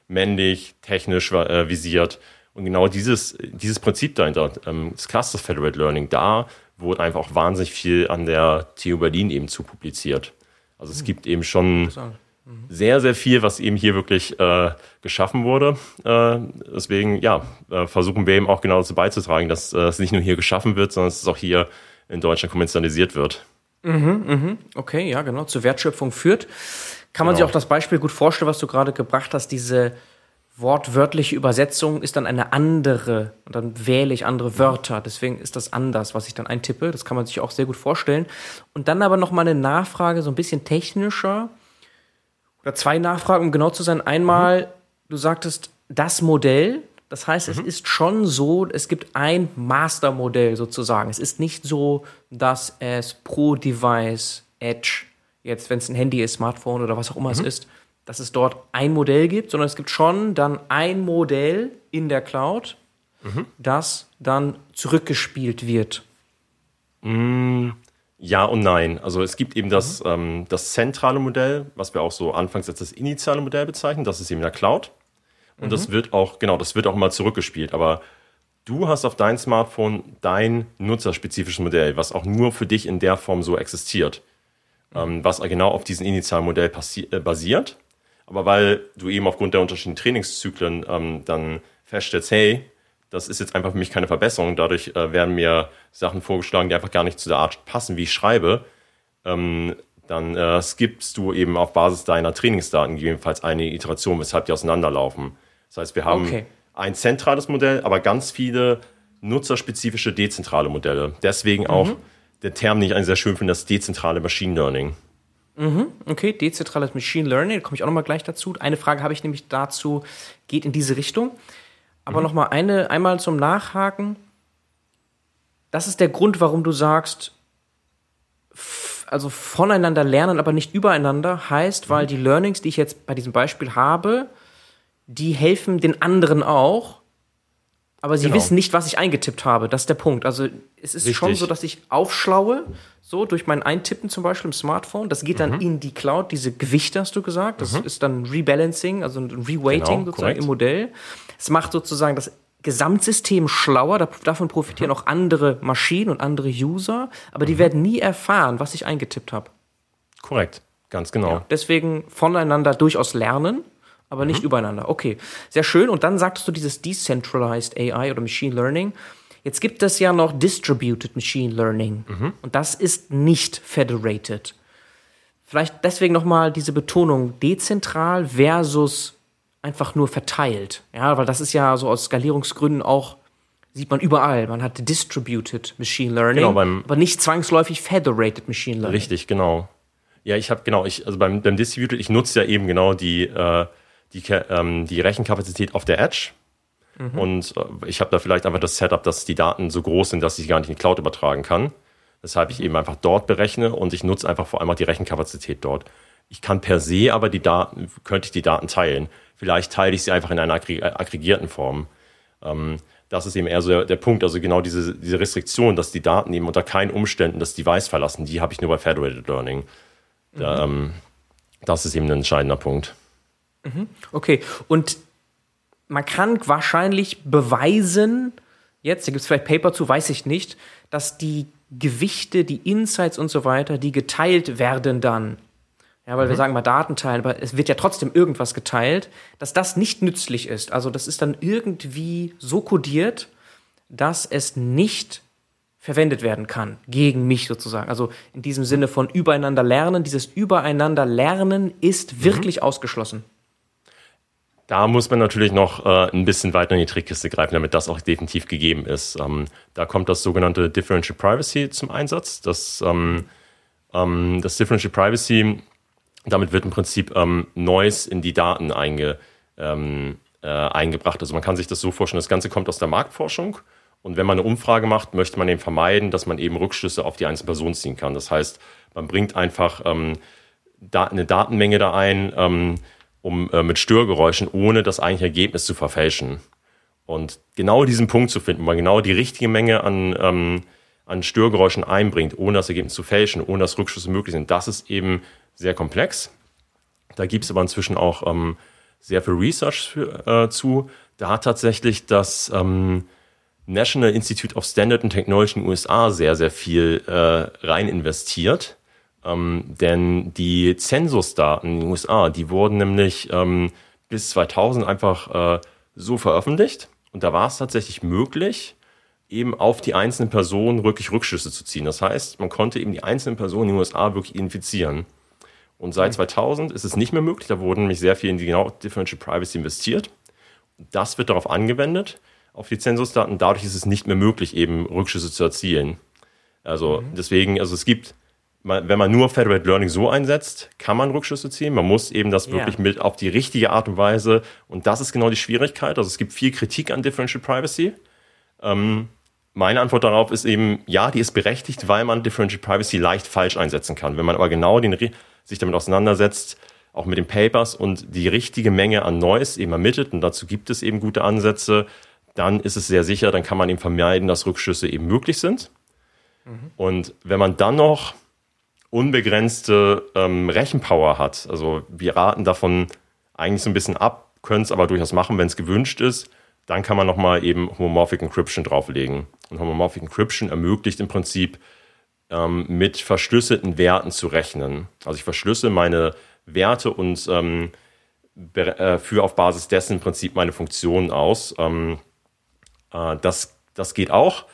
männlich, technisch äh, visiert. Und genau dieses, dieses Prinzip dahinter, ähm, das Cluster Federated Learning, da wurde einfach auch wahnsinnig viel an der TU Berlin eben zu publiziert. Also es hm. gibt eben schon mhm. sehr, sehr viel, was eben hier wirklich äh, geschaffen wurde. Äh, deswegen, ja, äh, versuchen wir eben auch genau dazu beizutragen, dass äh, es nicht nur hier geschaffen wird, sondern dass es auch hier in Deutschland kommerzialisiert wird. Mhm, mhm. Okay, ja, genau. Zur Wertschöpfung führt. Kann man genau. sich auch das Beispiel gut vorstellen, was du gerade gebracht hast, diese wortwörtliche Übersetzung ist dann eine andere und dann wähle ich andere Wörter. Deswegen ist das anders, was ich dann eintippe. Das kann man sich auch sehr gut vorstellen. Und dann aber noch mal eine Nachfrage, so ein bisschen technischer oder zwei Nachfragen, um genau zu sein. Einmal, mhm. du sagtest das Modell, das heißt, es mhm. ist schon so, es gibt ein Mastermodell sozusagen. Es ist nicht so, dass es pro Device Edge, jetzt wenn es ein Handy ist, Smartphone oder was auch immer mhm. es ist, dass es dort ein Modell gibt, sondern es gibt schon dann ein Modell in der Cloud, mhm. das dann zurückgespielt wird. Mm, ja und nein. Also es gibt eben das, mhm. ähm, das zentrale Modell, was wir auch so anfangs als das initiale Modell bezeichnen, das ist eben in der Cloud. Und mhm. das wird auch, genau, das wird auch immer zurückgespielt. Aber du hast auf dein Smartphone dein nutzerspezifisches Modell, was auch nur für dich in der Form so existiert. Mhm. Ähm, was genau auf diesem initialen Modell äh, basiert. Aber weil du eben aufgrund der unterschiedlichen Trainingszyklen ähm, dann feststellst, hey, das ist jetzt einfach für mich keine Verbesserung. Dadurch äh, werden mir Sachen vorgeschlagen, die einfach gar nicht zu der Art passen, wie ich schreibe. Ähm, dann äh, skippst du eben auf Basis deiner Trainingsdaten gegebenenfalls eine Iteration, weshalb die auseinanderlaufen. Das heißt, wir haben okay. ein zentrales Modell, aber ganz viele nutzerspezifische dezentrale Modelle. Deswegen mhm. auch der Term, den ich eigentlich sehr schön finde, das dezentrale Machine Learning. Mhm, okay, dezentrales Machine Learning, da komme ich auch nochmal gleich dazu. Eine Frage habe ich nämlich dazu, geht in diese Richtung. Aber mhm. nochmal eine, einmal zum Nachhaken. Das ist der Grund, warum du sagst, also voneinander lernen, aber nicht übereinander, heißt, weil mhm. die Learnings, die ich jetzt bei diesem Beispiel habe, die helfen den anderen auch, aber sie genau. wissen nicht, was ich eingetippt habe. Das ist der Punkt. Also es ist Richtig. schon so, dass ich aufschlaue, so durch mein Eintippen zum Beispiel im Smartphone. Das geht dann mhm. in die Cloud, diese Gewichte hast du gesagt. Das mhm. ist dann Rebalancing, also ein Reweighting genau, sozusagen korrekt. im Modell. Es macht sozusagen das Gesamtsystem schlauer. Davon profitieren mhm. auch andere Maschinen und andere User, aber die mhm. werden nie erfahren, was ich eingetippt habe. Korrekt, ganz genau. Ja, deswegen voneinander durchaus lernen aber nicht mhm. übereinander. Okay, sehr schön. Und dann sagtest du dieses Decentralized AI oder Machine Learning. Jetzt gibt es ja noch Distributed Machine Learning. Mhm. Und das ist nicht federated. Vielleicht deswegen nochmal diese Betonung dezentral versus einfach nur verteilt. Ja, weil das ist ja so aus Skalierungsgründen auch, sieht man überall. Man hat Distributed Machine Learning, genau, beim, aber nicht zwangsläufig Federated Machine Learning. Richtig, genau. Ja, ich habe genau, ich, also beim, beim Distributed, ich nutze ja eben genau die, äh, die, ähm, die Rechenkapazität auf der Edge. Mhm. Und äh, ich habe da vielleicht einfach das Setup, dass die Daten so groß sind, dass ich sie gar nicht in die Cloud übertragen kann. Weshalb ich eben einfach dort berechne und ich nutze einfach vor allem auch die Rechenkapazität dort. Ich kann per se aber die Daten, könnte ich die Daten teilen. Vielleicht teile ich sie einfach in einer aggregierten Form. Ähm, das ist eben eher so der, der, Punkt, also genau diese, diese Restriktion, dass die Daten eben unter keinen Umständen das Device verlassen, die habe ich nur bei Federated Learning. Da, mhm. ähm, das ist eben ein entscheidender Punkt. Mhm. Okay, und man kann wahrscheinlich beweisen, jetzt, da gibt es vielleicht Paper zu, weiß ich nicht, dass die Gewichte, die Insights und so weiter, die geteilt werden dann, ja, weil mhm. wir sagen mal Daten teilen, aber es wird ja trotzdem irgendwas geteilt, dass das nicht nützlich ist. Also das ist dann irgendwie so kodiert, dass es nicht verwendet werden kann gegen mich sozusagen. Also in diesem Sinne von übereinander lernen. Dieses übereinander lernen ist mhm. wirklich ausgeschlossen. Da muss man natürlich noch äh, ein bisschen weiter in die Trickkiste greifen, damit das auch definitiv gegeben ist. Ähm, da kommt das sogenannte Differential Privacy zum Einsatz. Das, ähm, ähm, das Differential Privacy, damit wird im Prinzip ähm, Noise in die Daten einge, ähm, äh, eingebracht. Also man kann sich das so vorstellen, das Ganze kommt aus der Marktforschung. Und wenn man eine Umfrage macht, möchte man eben vermeiden, dass man eben Rückschlüsse auf die einzelne Person ziehen kann. Das heißt, man bringt einfach ähm, da, eine Datenmenge da ein, um äh, mit Störgeräuschen, ohne das eigentliche Ergebnis zu verfälschen. Und genau diesen Punkt zu finden, wo man genau die richtige Menge an, ähm, an Störgeräuschen einbringt, ohne das Ergebnis zu fälschen, ohne dass Rückschlüsse möglich sind, das ist eben sehr komplex. Da gibt es aber inzwischen auch ähm, sehr viel Research für, äh, zu. Da hat tatsächlich das ähm, National Institute of Standard and Technology in den USA sehr, sehr viel äh, rein investiert ähm, denn die Zensusdaten in den USA, die wurden nämlich ähm, bis 2000 einfach äh, so veröffentlicht. Und da war es tatsächlich möglich, eben auf die einzelnen Personen wirklich Rückschlüsse zu ziehen. Das heißt, man konnte eben die einzelnen Personen in den USA wirklich identifizieren. Und seit 2000 ist es nicht mehr möglich. Da wurden nämlich sehr viel in die genau Differential Privacy investiert. Das wird darauf angewendet, auf die Zensusdaten. Dadurch ist es nicht mehr möglich, eben Rückschlüsse zu erzielen. Also mhm. deswegen, also es gibt wenn man nur Federated Learning so einsetzt, kann man Rückschlüsse ziehen. Man muss eben das wirklich ja. mit auf die richtige Art und Weise. Und das ist genau die Schwierigkeit. Also es gibt viel Kritik an Differential Privacy. Ähm, meine Antwort darauf ist eben, ja, die ist berechtigt, weil man Differential Privacy leicht falsch einsetzen kann. Wenn man aber genau den, sich damit auseinandersetzt, auch mit den Papers und die richtige Menge an Noise eben ermittelt, und dazu gibt es eben gute Ansätze, dann ist es sehr sicher, dann kann man eben vermeiden, dass Rückschlüsse eben möglich sind. Mhm. Und wenn man dann noch unbegrenzte ähm, Rechenpower hat. Also wir raten davon eigentlich so ein bisschen ab, können es aber durchaus machen, wenn es gewünscht ist. Dann kann man nochmal eben Homomorphic Encryption drauflegen. Und Homomorphic Encryption ermöglicht im Prinzip ähm, mit verschlüsselten Werten zu rechnen. Also ich verschlüssel meine Werte und ähm, äh, führe auf Basis dessen im Prinzip meine Funktionen aus. Ähm, äh, das, das geht auch.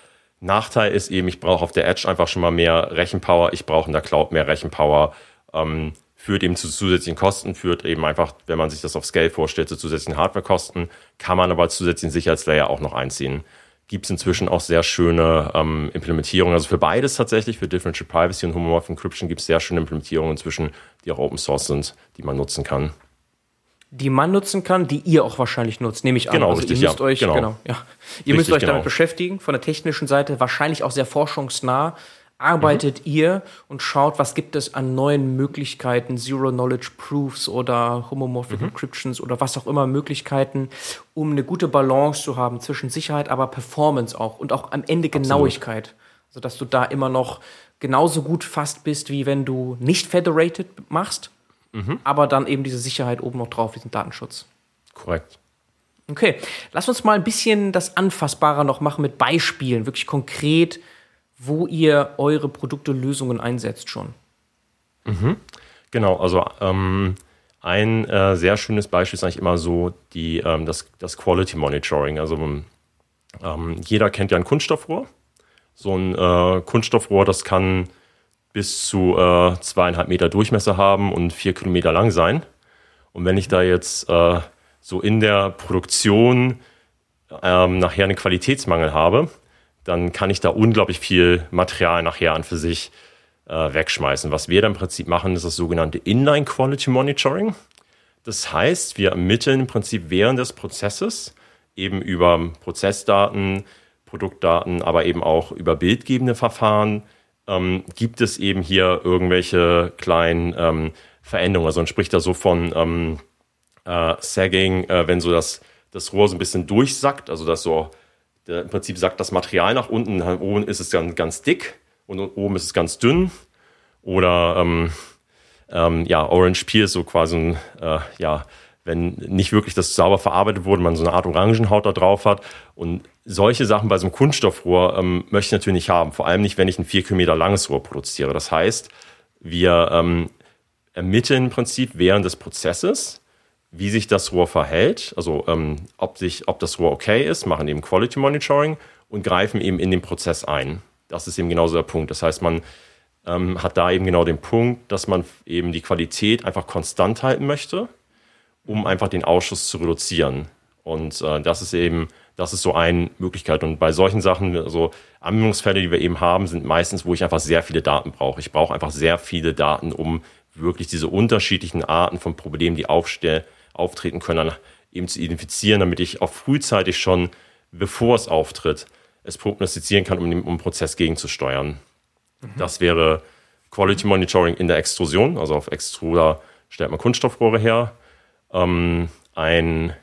Nachteil ist eben, ich brauche auf der Edge einfach schon mal mehr Rechenpower. Ich brauche in der Cloud mehr Rechenpower. Ähm, führt eben zu zusätzlichen Kosten, führt eben einfach, wenn man sich das auf Scale vorstellt, zu zusätzlichen Hardwarekosten. Kann man aber zusätzlichen Sicherheitslayer auch noch einziehen. Gibt es inzwischen auch sehr schöne ähm, Implementierungen. Also für beides tatsächlich, für Differential Privacy und Homomorphic Encryption gibt es sehr schöne Implementierungen inzwischen, die auch Open Source sind, die man nutzen kann die man nutzen kann, die ihr auch wahrscheinlich nutzt, nehme ich an. Genau, also richtig, ihr müsst ja. euch, genau. genau, ja. Ihr richtig, müsst euch genau. damit beschäftigen, von der technischen Seite, wahrscheinlich auch sehr forschungsnah. Arbeitet mhm. ihr und schaut, was gibt es an neuen Möglichkeiten, Zero-Knowledge-Proofs oder Homomorphic mhm. Encryptions oder was auch immer Möglichkeiten, um eine gute Balance zu haben zwischen Sicherheit, aber Performance auch und auch am Ende Genauigkeit. Absolut. Also, dass du da immer noch genauso gut fast bist, wie wenn du nicht federated machst mhm. aber dann eben diese Sicherheit oben noch drauf, diesen Datenschutz. Korrekt. Okay, lass uns mal ein bisschen das Anfassbarer noch machen mit Beispielen, wirklich konkret, wo ihr eure Produkte, Lösungen einsetzt schon. Mhm. Genau, also ähm, ein äh, sehr schönes Beispiel ist eigentlich immer so die, ähm, das, das Quality Monitoring. Also ähm, jeder kennt ja ein Kunststoffrohr. So ein äh, Kunststoffrohr, das kann bis zu äh, zweieinhalb Meter Durchmesser haben und vier Kilometer lang sein. Und wenn ich da jetzt äh, so in der Produktion ähm, nachher einen Qualitätsmangel habe, dann kann ich da unglaublich viel Material nachher an für sich äh, wegschmeißen. Was wir dann im Prinzip machen, ist das sogenannte Inline Quality Monitoring. Das heißt, wir ermitteln im Prinzip während des Prozesses eben über Prozessdaten, Produktdaten, aber eben auch über bildgebende Verfahren, ähm, gibt es eben hier irgendwelche kleinen ähm, Veränderungen. Also man spricht da so von ähm, äh, Sagging, äh, wenn so das, das Rohr so ein bisschen durchsackt, also dass so der, im Prinzip sackt das Material nach unten, oben ist es dann ganz dick und oben ist es ganz dünn. Oder ähm, ähm, ja, Orange Peel ist so quasi ein, äh, ja, wenn nicht wirklich das sauber verarbeitet wurde, man so eine Art Orangenhaut da drauf hat. Und solche Sachen bei so einem Kunststoffrohr ähm, möchte ich natürlich nicht haben. Vor allem nicht, wenn ich ein vier Kilometer langes Rohr produziere. Das heißt, wir ähm, ermitteln im Prinzip während des Prozesses, wie sich das Rohr verhält, also ähm, ob, sich, ob das Rohr okay ist, machen eben Quality Monitoring und greifen eben in den Prozess ein. Das ist eben genauso der Punkt. Das heißt, man ähm, hat da eben genau den Punkt, dass man eben die Qualität einfach konstant halten möchte, um einfach den Ausschuss zu reduzieren. Und äh, das ist eben, das ist so eine Möglichkeit. Und bei solchen Sachen, also Anwendungsfälle, die wir eben haben, sind meistens, wo ich einfach sehr viele Daten brauche. Ich brauche einfach sehr viele Daten, um wirklich diese unterschiedlichen Arten von Problemen, die auftreten können, dann eben zu identifizieren, damit ich auch frühzeitig schon, bevor es auftritt, es prognostizieren kann, um den um Prozess gegenzusteuern. Mhm. Das wäre Quality Monitoring in der Extrusion, also auf Extruder stellt man Kunststoffrohre her. Ähm, ein,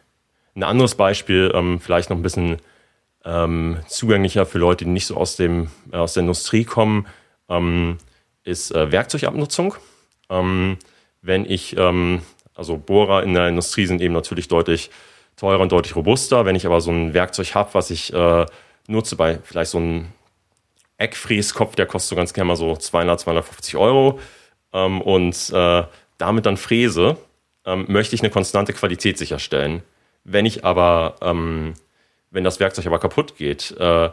ein anderes Beispiel, ähm, vielleicht noch ein bisschen ähm, zugänglicher für Leute, die nicht so aus, dem, äh, aus der Industrie kommen, ähm, ist äh, Werkzeugabnutzung. Ähm, wenn ich ähm, also Bohrer in der Industrie sind eben natürlich deutlich teurer und deutlich robuster. Wenn ich aber so ein Werkzeug habe, was ich äh, nutze bei vielleicht so einem Eckfräskopf, der kostet so ganz gerne mal so 200, 250 Euro ähm, und äh, damit dann fräse, möchte ich eine konstante Qualität sicherstellen. Wenn ich aber, ähm, wenn das Werkzeug aber kaputt geht, äh,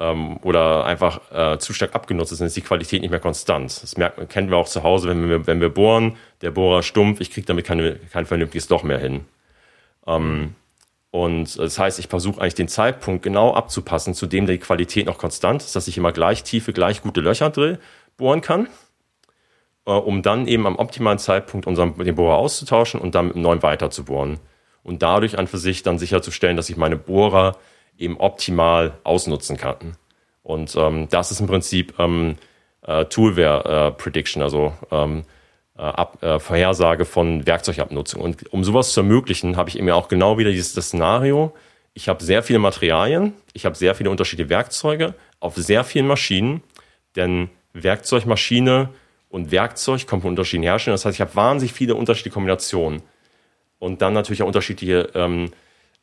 ähm, oder einfach äh, zu stark abgenutzt ist, dann ist die Qualität nicht mehr konstant. Das merkt, kennen wir auch zu Hause, wenn wir, wenn wir bohren, der Bohrer stumpf, ich kriege damit keine, kein vernünftiges Loch mehr hin. Ähm, und das heißt, ich versuche eigentlich den Zeitpunkt genau abzupassen, zu dem die Qualität noch konstant ist, dass ich immer gleich tiefe, gleich gute Löcher bohren kann, äh, um dann eben am optimalen Zeitpunkt unseren, den Bohrer auszutauschen und dann mit einem neuen weiter zu bohren. Und dadurch an für sich dann sicherzustellen, dass ich meine Bohrer eben optimal ausnutzen kann. Und ähm, das ist im Prinzip ähm, äh, Toolware äh, Prediction, also ähm, äh, Ab, äh, Vorhersage von Werkzeugabnutzung. Und um sowas zu ermöglichen, habe ich eben auch genau wieder dieses Szenario. Ich habe sehr viele Materialien, ich habe sehr viele unterschiedliche Werkzeuge auf sehr vielen Maschinen, denn Werkzeugmaschine und Werkzeug kommen von unterschiedlichen Herstellern. Das heißt, ich habe wahnsinnig viele unterschiedliche Kombinationen und dann natürlich auch unterschiedliche ähm,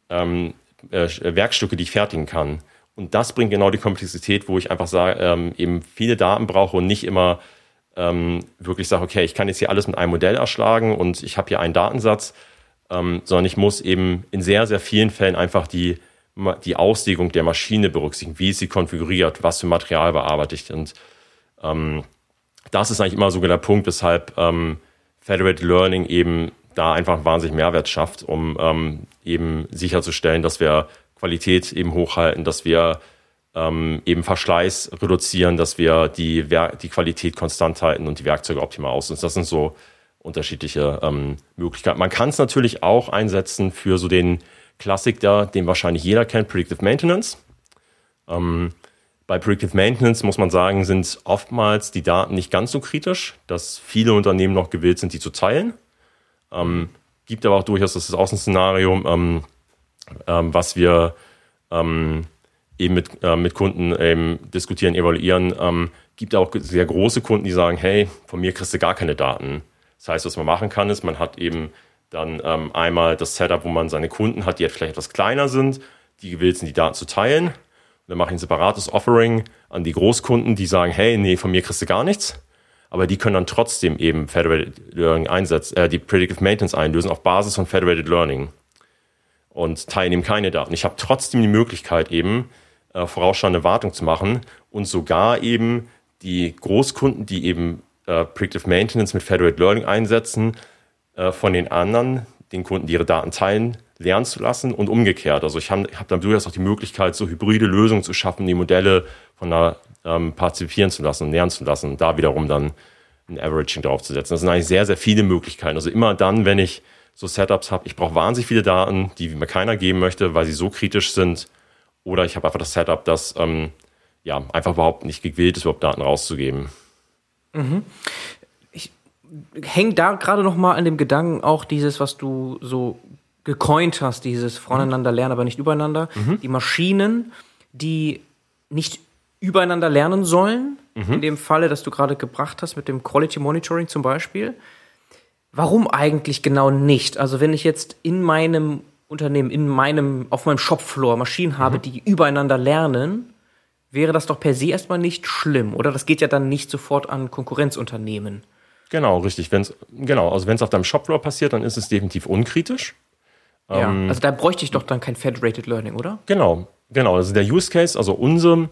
ähm, äh, Werkstücke, die ich fertigen kann. Und das bringt genau die Komplexität, wo ich einfach sage, ähm, eben viele Daten brauche und nicht immer ähm, wirklich sage, okay, ich kann jetzt hier alles mit einem Modell erschlagen und ich habe hier einen Datensatz, ähm, sondern ich muss eben in sehr, sehr vielen Fällen einfach die, die Auslegung der Maschine berücksichtigen, wie ist sie konfiguriert, was für Material bearbeite ich. Und ähm, das ist eigentlich immer sogar der Punkt, weshalb ähm, Federated Learning eben da einfach wahnsinnig Mehrwert schafft, um ähm, eben sicherzustellen, dass wir Qualität eben hochhalten, dass wir ähm, eben Verschleiß reduzieren, dass wir die, die Qualität konstant halten und die Werkzeuge optimal ausnutzen. Das sind so unterschiedliche ähm, Möglichkeiten. Man kann es natürlich auch einsetzen für so den Klassiker, den wahrscheinlich jeder kennt, Predictive Maintenance. Ähm, bei Predictive Maintenance muss man sagen, sind oftmals die Daten nicht ganz so kritisch, dass viele Unternehmen noch gewillt sind, die zu teilen. Ähm, gibt aber auch durchaus das Außenszenario, ähm, ähm, was wir ähm, eben mit, äh, mit Kunden diskutieren, evaluieren. Ähm, gibt auch sehr große Kunden, die sagen, hey, von mir kriegst du gar keine Daten. Das heißt, was man machen kann, ist, man hat eben dann ähm, einmal das Setup, wo man seine Kunden hat, die jetzt vielleicht etwas kleiner sind, die gewillt sind, die Daten zu teilen. Und dann mache ich ein separates Offering an die Großkunden, die sagen, hey, nee, von mir kriegst du gar nichts aber die können dann trotzdem eben Federated Learning einsetzen, äh, die Predictive Maintenance einlösen auf Basis von Federated Learning und teilen eben keine Daten. Ich habe trotzdem die Möglichkeit eben äh, vorausschauende Wartung zu machen und sogar eben die Großkunden, die eben äh, Predictive Maintenance mit Federated Learning einsetzen, äh, von den anderen, den Kunden, die ihre Daten teilen, lernen zu lassen und umgekehrt. Also ich habe hab dann durchaus auch die Möglichkeit, so hybride Lösungen zu schaffen, die Modelle von einer ähm, partizipieren zu lassen und lernen zu lassen und da wiederum dann ein Averaging draufzusetzen. Das sind eigentlich sehr, sehr viele Möglichkeiten. Also immer dann, wenn ich so Setups habe, ich brauche wahnsinnig viele Daten, die mir keiner geben möchte, weil sie so kritisch sind. Oder ich habe einfach das Setup, das ähm, ja, einfach überhaupt nicht gewillt ist, überhaupt Daten rauszugeben. Mhm. Ich hänge da gerade noch mal an dem Gedanken auch dieses, was du so gecoint hast, dieses voneinander lernen, aber nicht übereinander. Die Maschinen, die nicht übereinander lernen sollen, in dem Falle, das du gerade gebracht hast, mit dem Quality Monitoring zum Beispiel. Warum eigentlich genau nicht? Also wenn ich jetzt in meinem Unternehmen, in meinem, auf meinem Shopfloor Maschinen habe, die übereinander lernen, wäre das doch per se erstmal nicht schlimm, oder? Das geht ja dann nicht sofort an Konkurrenzunternehmen. Genau, richtig. Wenn's, genau, also wenn es auf deinem Shopfloor passiert, dann ist es definitiv unkritisch. Ja, also da bräuchte ich doch dann kein Federated Learning, oder? Genau, genau. Also der Use Case, also unsere,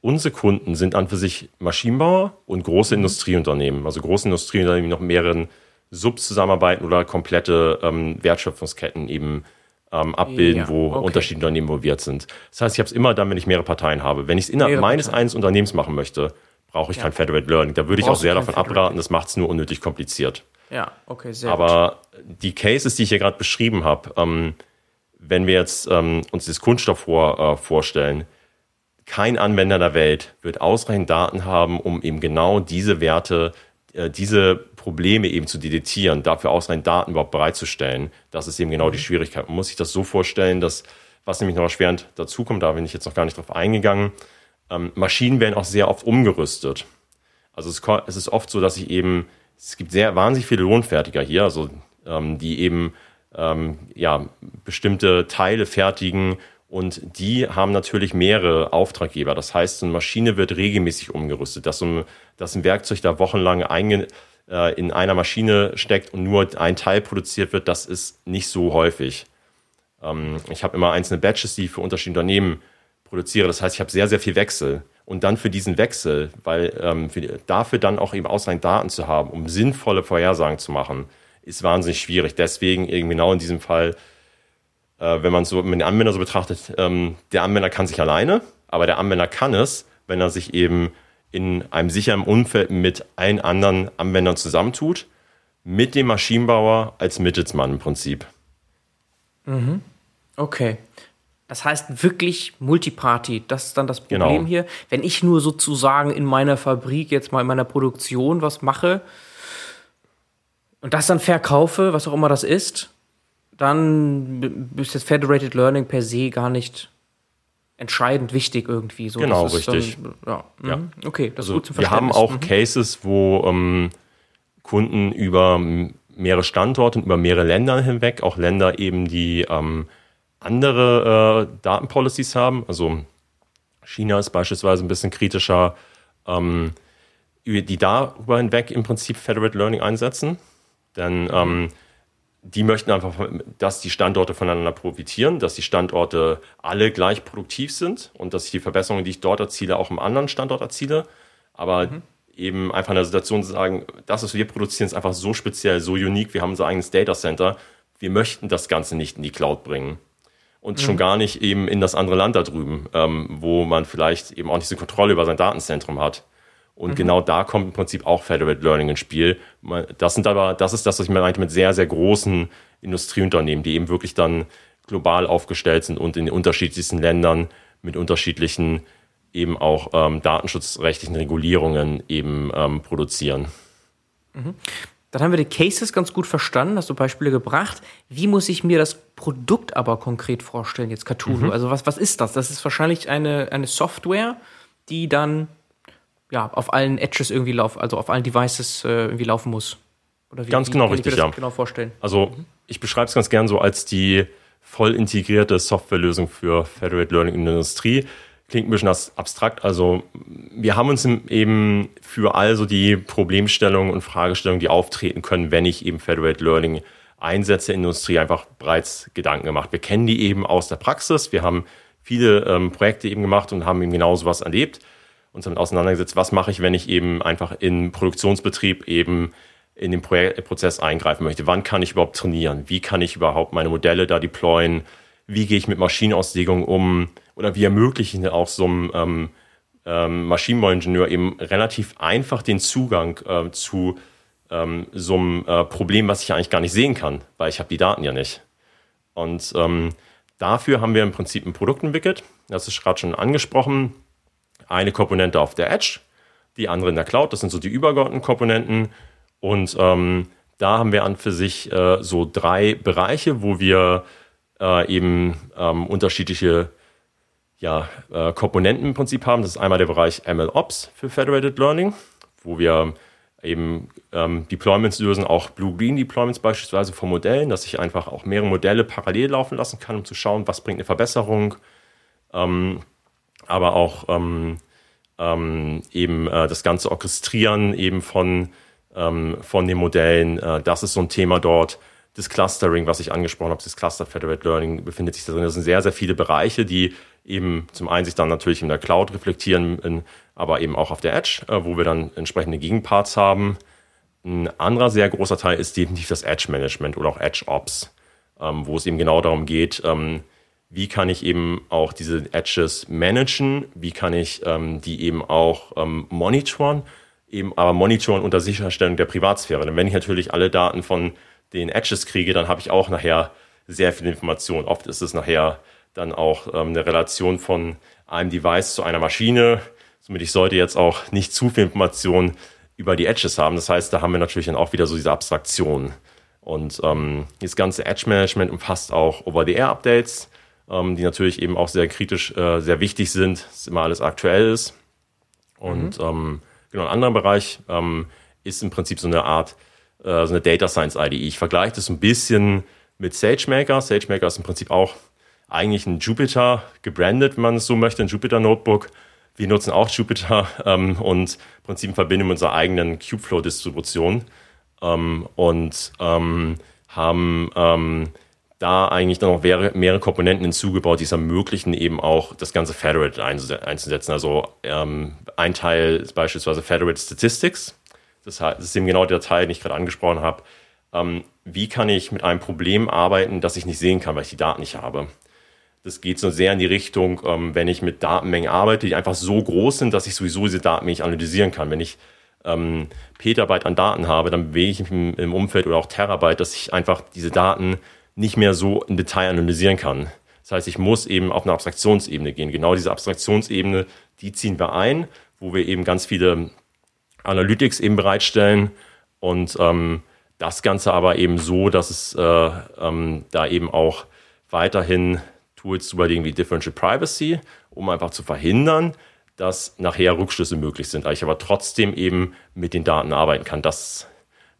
unsere Kunden sind an für sich Maschinenbauer und große Industrieunternehmen. Also große Industrieunternehmen, die noch mehreren Subs zusammenarbeiten oder komplette ähm, Wertschöpfungsketten eben ähm, abbilden, Ja, wo okay. unterschiedliche Unternehmen involviert sind. Das heißt, ich habe es immer dann, wenn ich mehrere Parteien habe. Wenn ich es innerhalb Mehrere meines Parteien. eines Unternehmens machen möchte, brauche ich kein Federated Learning. Da würde ich auch Brauchst sehr davon Federated. abraten, das macht es nur unnötig kompliziert. Ja, okay, sehr gut. Aber die Cases, die ich hier gerade beschrieben habe, ähm, wenn wir jetzt ähm, uns das Kunststoff vor, äh, vorstellen, kein Anwender der Welt wird ausreichend Daten haben, um eben genau diese Werte, äh, diese Probleme eben zu detektieren, dafür ausreichend Daten überhaupt bereitzustellen. Das ist eben genau die Schwierigkeit. Man muss sich das so vorstellen, dass, was nämlich noch erschwerend dazukommt, da bin ich jetzt noch gar nicht drauf eingegangen, ähm, Maschinen werden auch sehr oft umgerüstet. Also es, es ist oft so, dass ich eben, es gibt sehr wahnsinnig viele Lohnfertiger hier, also ähm, die eben ähm, ja, bestimmte Teile fertigen und die haben natürlich mehrere Auftraggeber. Das heißt, so eine Maschine wird regelmäßig umgerüstet, dass, ein, dass ein Werkzeug da wochenlang einge, äh, in einer Maschine steckt und nur ein Teil produziert wird, das ist nicht so häufig. Ähm, ich habe immer einzelne Batches, die ich für unterschiedliche Unternehmen produziere. Das heißt, ich habe sehr, sehr viel Wechsel. Und dann für diesen Wechsel, weil ähm, für, dafür dann auch eben ausreichend Daten zu haben, um sinnvolle Vorhersagen zu machen, ist wahnsinnig schwierig. Deswegen eben genau in diesem Fall, äh, wenn man so wenn den Anwender so betrachtet, ähm, der Anwender kann sich alleine, aber der Anwender kann es, wenn er sich eben in einem sicheren Umfeld mit allen anderen Anwendern zusammentut, mit dem Maschinenbauer als Mittelsmann im Prinzip. Okay. Das heißt wirklich Multiparty, das ist dann das Problem Genau. hier. Wenn ich nur sozusagen in meiner Fabrik, jetzt mal in meiner Produktion was mache und das dann verkaufe, was auch immer das ist, dann ist das Federated Learning per se gar nicht entscheidend wichtig irgendwie. So, Genau, ist richtig. Dann, ja. Ja. Mhm. Okay, das ist Also gut zum wir haben Verständnis. auch Cases, wo ähm, Kunden über mehrere Standorte und über mehrere Länder hinweg, auch Länder eben, die ähm, andere äh, Datenpolicies haben. Also China ist beispielsweise ein bisschen kritischer, ähm, die darüber hinweg im Prinzip Federated Learning einsetzen. Denn ähm, die möchten einfach, dass die Standorte voneinander profitieren, dass die Standorte alle gleich produktiv sind und dass ich die Verbesserungen, die ich dort erziele, auch im anderen Standort erziele. Aber eben einfach in der Situation zu sagen, das, was wir produzieren, ist einfach so speziell, so unique, wir haben unser eigenes Data Center, wir möchten das Ganze nicht in die Cloud bringen. Und schon gar nicht eben in das andere Land da drüben, ähm, wo man vielleicht eben auch nicht so Kontrolle über sein Datenzentrum hat. Und genau da kommt im Prinzip auch Federated Learning ins Spiel. Das sind aber, das ist das, was ich mir meinte mit sehr, sehr großen Industrieunternehmen, die eben wirklich dann global aufgestellt sind und in den unterschiedlichsten Ländern mit unterschiedlichen eben auch ähm, datenschutzrechtlichen Regulierungen eben ähm, produzieren. Dann haben wir die Cases ganz gut verstanden, hast du Beispiele gebracht. Wie muss ich mir das Produkt aber konkret vorstellen, jetzt Cthulhu? Mhm. Also was, was ist das? Das ist wahrscheinlich eine, eine Software, die dann ja, auf allen Edges irgendwie laufen, also auf allen Devices äh, irgendwie laufen muss. Oder wie, Ganz wie genau kann ich mir richtig, das ja. genau vorstellen. Also ich beschreibe es ganz gern so als die voll integrierte Softwarelösung für Federated Learning in der Industrie. Klingt ein bisschen abstrakt. Also wir haben uns eben für also die Problemstellungen und Fragestellungen, die auftreten können, wenn ich eben Federated Learning einsetze in der Industrie, einfach bereits Gedanken gemacht. Wir kennen die eben aus der Praxis. Wir haben viele ähm, Projekte eben gemacht und haben eben genau sowas erlebt, uns damit auseinandergesetzt, was mache ich, wenn ich eben einfach in Produktionsbetrieb eben in den Projek Prozess eingreifen möchte. Wann kann ich überhaupt trainieren? Wie kann ich überhaupt meine Modelle da deployen? Wie gehe ich mit Maschinenauslegung um? Oder wie ermögliche ich auch so einem ähm, ähm, Maschinenbauingenieur eben relativ einfach den Zugang äh, zu ähm, so einem äh, Problem, was ich eigentlich gar nicht sehen kann, weil ich habe die Daten ja nicht. Und ähm, dafür haben wir im Prinzip ein Produkt entwickelt. Das ist gerade schon angesprochen. Eine Komponente auf der Edge, die andere in der Cloud. Das sind so die übergeordneten Komponenten. Und ähm, da haben wir an für sich äh, so drei Bereiche, wo wir äh, eben ähm, unterschiedliche ja, äh, Komponenten im Prinzip haben. Das ist einmal der Bereich MLOps für Federated Learning, wo wir eben ähm, Deployments lösen, auch Blue-Green Deployments beispielsweise von Modellen, dass ich einfach auch mehrere Modelle parallel laufen lassen kann, um zu schauen, was bringt eine Verbesserung. Ähm, aber auch ähm, ähm, eben äh, das ganze Orchestrieren eben von, ähm, von den Modellen, äh, das ist so ein Thema dort. Das Clustering, was ich angesprochen habe, das Cluster Federated Learning befindet sich da drin. Das sind sehr, sehr viele Bereiche, die eben zum einen sich dann natürlich in der Cloud reflektieren, in, aber eben auch auf der Edge, äh, wo wir dann entsprechende Gegenparts haben. Ein anderer sehr großer Teil ist definitiv das Edge Management oder auch Edge Ops, ähm, wo es eben genau darum geht, ähm, wie kann ich eben auch diese Edges managen, wie kann ich ähm, die eben auch ähm, monitoren, eben aber monitoren unter Sicherstellung der Privatsphäre. Denn wenn ich natürlich alle Daten von den Edges kriege, dann habe ich auch nachher sehr viel Information. Oft ist es nachher dann auch ähm, eine Relation von einem Device zu einer Maschine. Somit ich sollte jetzt auch nicht zu viel Information über die Edges haben. Das heißt, da haben wir natürlich dann auch wieder so diese Abstraktion. Und ähm, das ganze Edge-Management umfasst auch Over-the-Air-Updates ähm, die natürlich eben auch sehr kritisch, äh, sehr wichtig sind, dass immer alles aktuell ist. Und mhm. ähm, genau, ein anderer Bereich ähm, ist im Prinzip so eine Art, äh, so eine Data Science IDE. Ich vergleiche das ein bisschen mit SageMaker. SageMaker ist im Prinzip auch eigentlich ein Jupyter, gebrandet, wenn man es so möchte, ein Jupyter Notebook. Wir nutzen auch Jupyter ähm, und im Prinzip verbinden wir unsere eigenen Kubeflow-Distribution ähm, und ähm, haben ähm, da eigentlich dann noch mehrere Komponenten hinzugebaut, die es ermöglichen, eben auch das ganze Federated einzusetzen. Also ähm, ein Teil ist beispielsweise Federated Statistics. Das, ist eben genau der Teil, den ich gerade angesprochen habe. Ähm, wie kann ich mit einem Problem arbeiten, das ich nicht sehen kann, weil ich die Daten nicht habe? Das geht so sehr in die Richtung, ähm, wenn ich mit Datenmengen arbeite, die einfach so groß sind, dass ich sowieso diese Datenmengen nicht analysieren kann. Wenn ich ähm, Petabyte an Daten habe, dann bewege ich mich im, im Umfeld oder auch Terabyte, dass ich einfach diese Daten nicht mehr so im Detail analysieren kann. Das heißt, ich muss eben auf eine Abstraktionsebene gehen. Genau diese Abstraktionsebene, die ziehen wir ein, wo wir eben ganz viele Analytics eben bereitstellen und ähm, das Ganze aber eben so, dass es äh, ähm, da eben auch weiterhin Tools zu überlegen wie Differential Privacy, um einfach zu verhindern, dass nachher Rückschlüsse möglich sind. Ich aber trotzdem eben mit den Daten arbeiten kann. Das,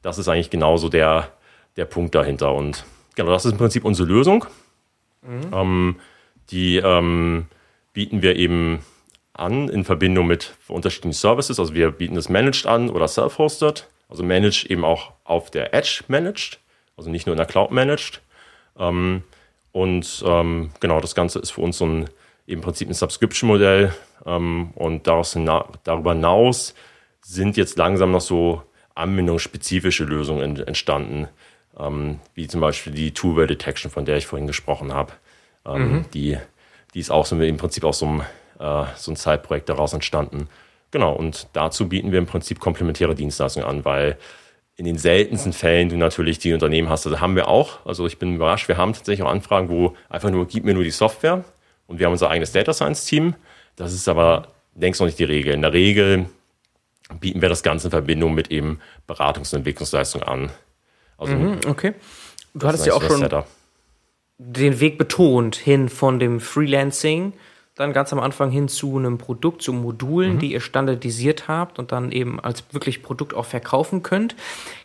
das ist eigentlich genauso der, der Punkt dahinter. Und Genau, das ist im Prinzip unsere Lösung. Mhm. Ähm, die ähm, bieten wir eben an in Verbindung mit unterschiedlichen Services. Also wir bieten das Managed an oder Self-Hosted. Also Managed eben auch auf der Edge Managed, also nicht nur in der Cloud Managed. Ähm, und ähm, genau, das Ganze ist für uns so ein im Prinzip ein Subscription-Modell. Ähm, und daraus darüber hinaus sind jetzt langsam noch so anwendungsspezifische Lösungen entstanden ähm, wie zum Beispiel die Two-Way Detection, von der ich vorhin gesprochen habe. Ähm, mhm. die, die ist auch so im Prinzip aus so einem, äh, so ein Zeitprojekt daraus entstanden. Genau, und dazu bieten wir im Prinzip komplementäre Dienstleistungen an, weil in den seltensten Fällen du natürlich die Unternehmen hast. Also haben wir auch, also ich bin überrascht, wir haben tatsächlich auch Anfragen, wo einfach nur, gib mir nur die Software und wir haben unser eigenes Data Science Team. Das ist aber längst noch nicht die Regel. In der Regel bieten wir das Ganze in Verbindung mit eben Beratungs- und Entwicklungsleistungen an. Also, mhm, okay. Du hattest ja auch schon Setup. den Weg betont hin von dem Freelancing, dann ganz am Anfang hin zu einem Produkt, zu Modulen, mhm. die ihr standardisiert habt und dann eben als wirklich Produkt auch verkaufen könnt.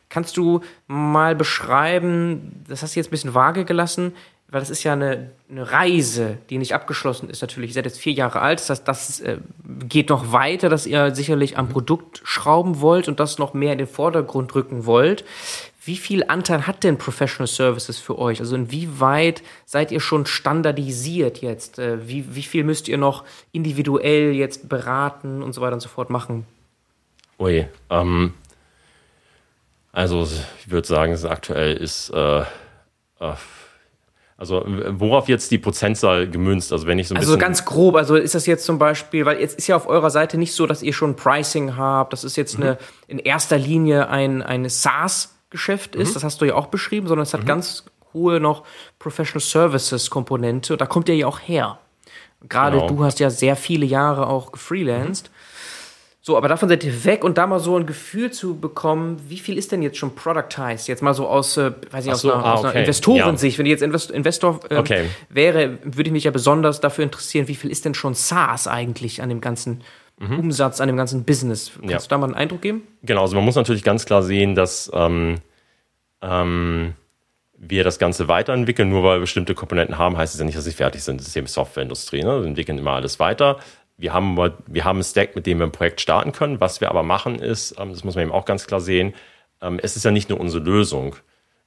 Kannst du mal beschreiben, das hast du jetzt ein bisschen vage gelassen, weil das ist ja eine, eine Reise, die nicht abgeschlossen ist natürlich. Ihr seid jetzt vier Jahre alt, das das äh, geht noch weiter, dass ihr sicherlich am Produkt schrauben wollt und das noch mehr in den Vordergrund rücken wollt. Wie viel Anteil hat denn Professional Services für euch? Also inwieweit seid ihr schon standardisiert jetzt? Äh, wie, wie viel müsst ihr noch individuell jetzt beraten und so weiter und so fort machen? Ui, ähm, also ich würde sagen, aktuell ist, äh, äh, also worauf jetzt die Prozentzahl gemünzt? Also wenn ich so ein Also ganz grob, also ist das jetzt zum Beispiel, weil jetzt ist ja auf eurer Seite nicht so, dass ihr schon Pricing habt, das ist jetzt mhm. eine, in erster Linie ein, eine SaaS- Geschäft ist, mhm. das hast du ja auch beschrieben, sondern es hat mhm. ganz hohe noch Professional Services Komponente und da kommt ihr ja auch her. Gerade genau. du hast ja sehr viele Jahre auch gefreelanced. So, aber davon seid ihr weg und da mal so ein Gefühl zu bekommen, wie viel ist denn jetzt schon productized? Jetzt mal so aus, äh, weiß ich, aus, so, einer, ah, aus einer okay. Investorensicht. Wenn ich jetzt Invest Investor äh, Okay. wäre, würde ich mich ja besonders dafür interessieren, wie viel ist denn schon SaaS eigentlich an dem ganzen Umsatz, an dem ganzen Business? Kannst Mhm. Ja. du da mal einen Eindruck geben? Genau, also man muss natürlich ganz klar sehen, dass ähm, ähm, wir das Ganze weiterentwickeln. Nur weil wir bestimmte Komponenten haben, heißt es ja nicht, dass sie fertig sind. Das ist eben Softwareindustrie. Ne? Wir entwickeln immer alles weiter. Wir haben, wir haben einen Stack, mit dem wir ein Projekt starten können. Was wir aber machen ist, ähm, das muss man eben auch ganz klar sehen, ähm, es ist ja nicht nur unsere Lösung.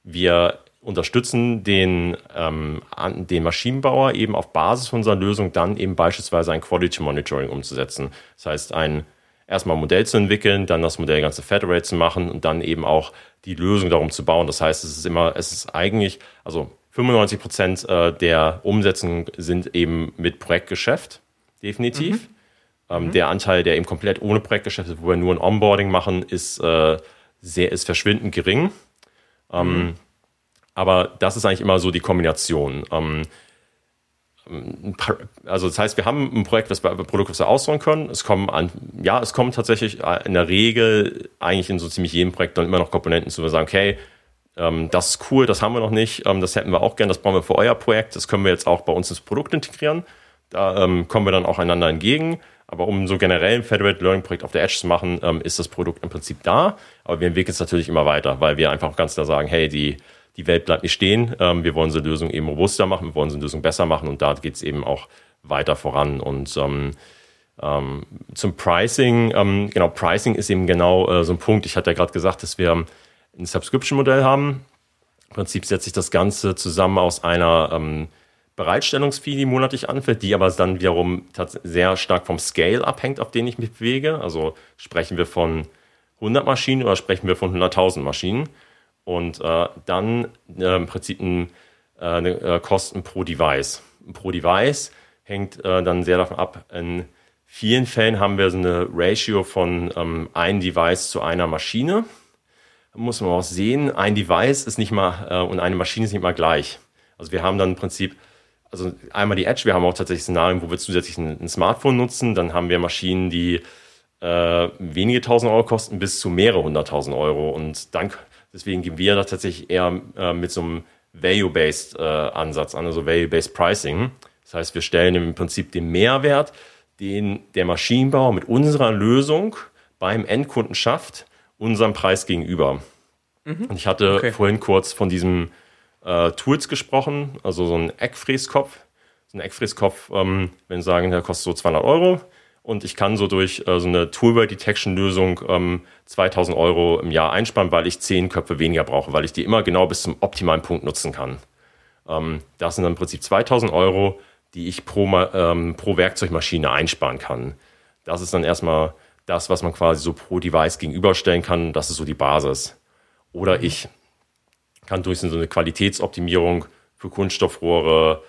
Wir unterstützen den, ähm, den Maschinenbauer eben auf Basis unserer Lösung dann eben beispielsweise ein Quality Monitoring umzusetzen. Das heißt, ein erstmal ein Modell zu entwickeln, dann das Modell ganze Federate zu machen und dann eben auch die Lösung darum zu bauen. Das heißt, es ist immer, es ist eigentlich, also 95 Prozent äh, der Umsetzungen sind eben mit Projektgeschäft, definitiv. Ähm, Der Anteil, der eben komplett ohne Projektgeschäft ist, wo wir nur ein Onboarding machen, ist, äh, sehr, ist verschwindend gering. Ähm, aber das ist eigentlich immer so die Kombination. Ähm, also das heißt, wir haben ein Projekt, das wir Produkt, was wir ausrollen können. Es kommen an, ja, es kommen tatsächlich äh, in der Regel eigentlich in so ziemlich jedem Projekt dann immer noch Komponenten zu, wo wir sagen, okay, ähm, das ist cool, das haben wir noch nicht, ähm, das hätten wir auch gern, das brauchen wir für euer Projekt, das können wir jetzt auch bei uns ins Produkt integrieren. Da ähm, kommen wir dann auch einander entgegen. Aber um so generell ein Federated Learning Projekt auf der Edge zu machen, ähm, ist das Produkt im Prinzip da. Aber wir entwickeln es natürlich immer weiter, weil wir einfach ganz klar sagen, hey, die, die Welt bleibt nicht stehen. Ähm, wir wollen unsere Lösung eben robuster machen, wir wollen unsere Lösung besser machen und da geht es eben auch weiter voran. Und ähm, ähm, zum Pricing, ähm, genau, Pricing ist eben genau äh, so ein Punkt. Ich hatte ja gerade gesagt, dass wir ein Subscription-Modell haben. Im Prinzip setzt sich das Ganze zusammen aus einer Bereitstellungsfee, die monatlich anfällt, die aber dann wiederum sehr stark vom Scale abhängt, auf den ich mich bewege. Also sprechen wir von 100 Maschinen oder sprechen wir von 100.000 Maschinen. Und äh, dann äh, im Prinzip ein, äh, äh, Kosten pro Device. Pro Device hängt äh, dann sehr davon ab. In vielen Fällen haben wir so eine Ratio von ähm, ein Device zu einer Maschine. Muss man auch sehen, ein Device ist nicht mal äh, und eine Maschine ist nicht mal gleich. Also wir haben dann im Prinzip, also einmal die Edge, wir haben auch tatsächlich Szenarien, wo wir zusätzlich ein, ein Smartphone nutzen. Dann haben wir Maschinen, die äh, wenige tausend Euro kosten bis zu mehrere hunderttausend Euro. Und dann, deswegen gehen wir da tatsächlich eher äh, mit so einem Value-Based äh, Ansatz an, also Value-Based Pricing. Das heißt, wir stellen im Prinzip den Mehrwert, den der Maschinenbauer mit unserer Lösung beim Endkunden schafft, unserem Preis gegenüber. Und ich hatte Okay. vorhin kurz von diesem äh, Tools gesprochen, also so ein Eckfräskopf. So ein Eckfräskopf, ähm, wenn wir sagen, der kostet so 200 Euro. Und ich kann so durch äh, so eine Toolware-Detection-Lösung ähm, 2000 Euro im Jahr einsparen, weil ich 10 Köpfe weniger brauche, weil ich die immer genau bis zum optimalen Punkt nutzen kann. Ähm, das sind dann im Prinzip 2000 Euro, die ich pro, ähm, pro Werkzeugmaschine einsparen kann. Das ist dann erstmal das, was man quasi so pro Device gegenüberstellen kann. Das ist so die Basis. Oder ich kann durch so eine Qualitätsoptimierung für Kunststoffrohre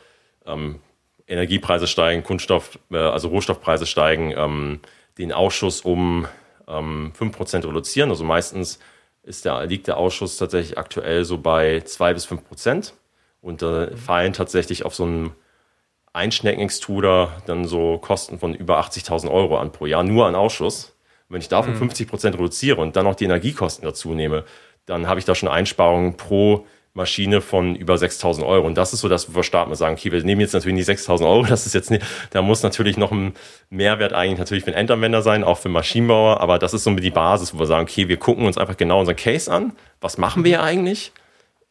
ähm, Energiepreise steigen, Kunststoff, äh, also Rohstoffpreise steigen, ähm, den Ausschuss um ähm, 5% reduzieren. Also meistens ist der, liegt der Ausschuss tatsächlich aktuell so bei 2 bis 5% und äh, fallen tatsächlich auf so einem Einschnecken-Extruder dann so Kosten von über 80.000 Euro an pro Jahr, nur an Ausschuss. Wenn ich davon 50 Prozent reduziere und dann noch die Energiekosten dazu nehme, dann habe ich da schon Einsparungen pro Maschine von über 6.000 Euro. Und das ist so, dass wir starten und sagen, okay, wir nehmen jetzt natürlich nicht 6.000 Euro, das ist jetzt nicht, da muss natürlich noch ein Mehrwert eigentlich natürlich für den Endanwender sein, auch für Maschinenbauer, aber das ist so die Basis, wo wir sagen, okay, wir gucken uns einfach genau unseren Case an. Was machen wir eigentlich?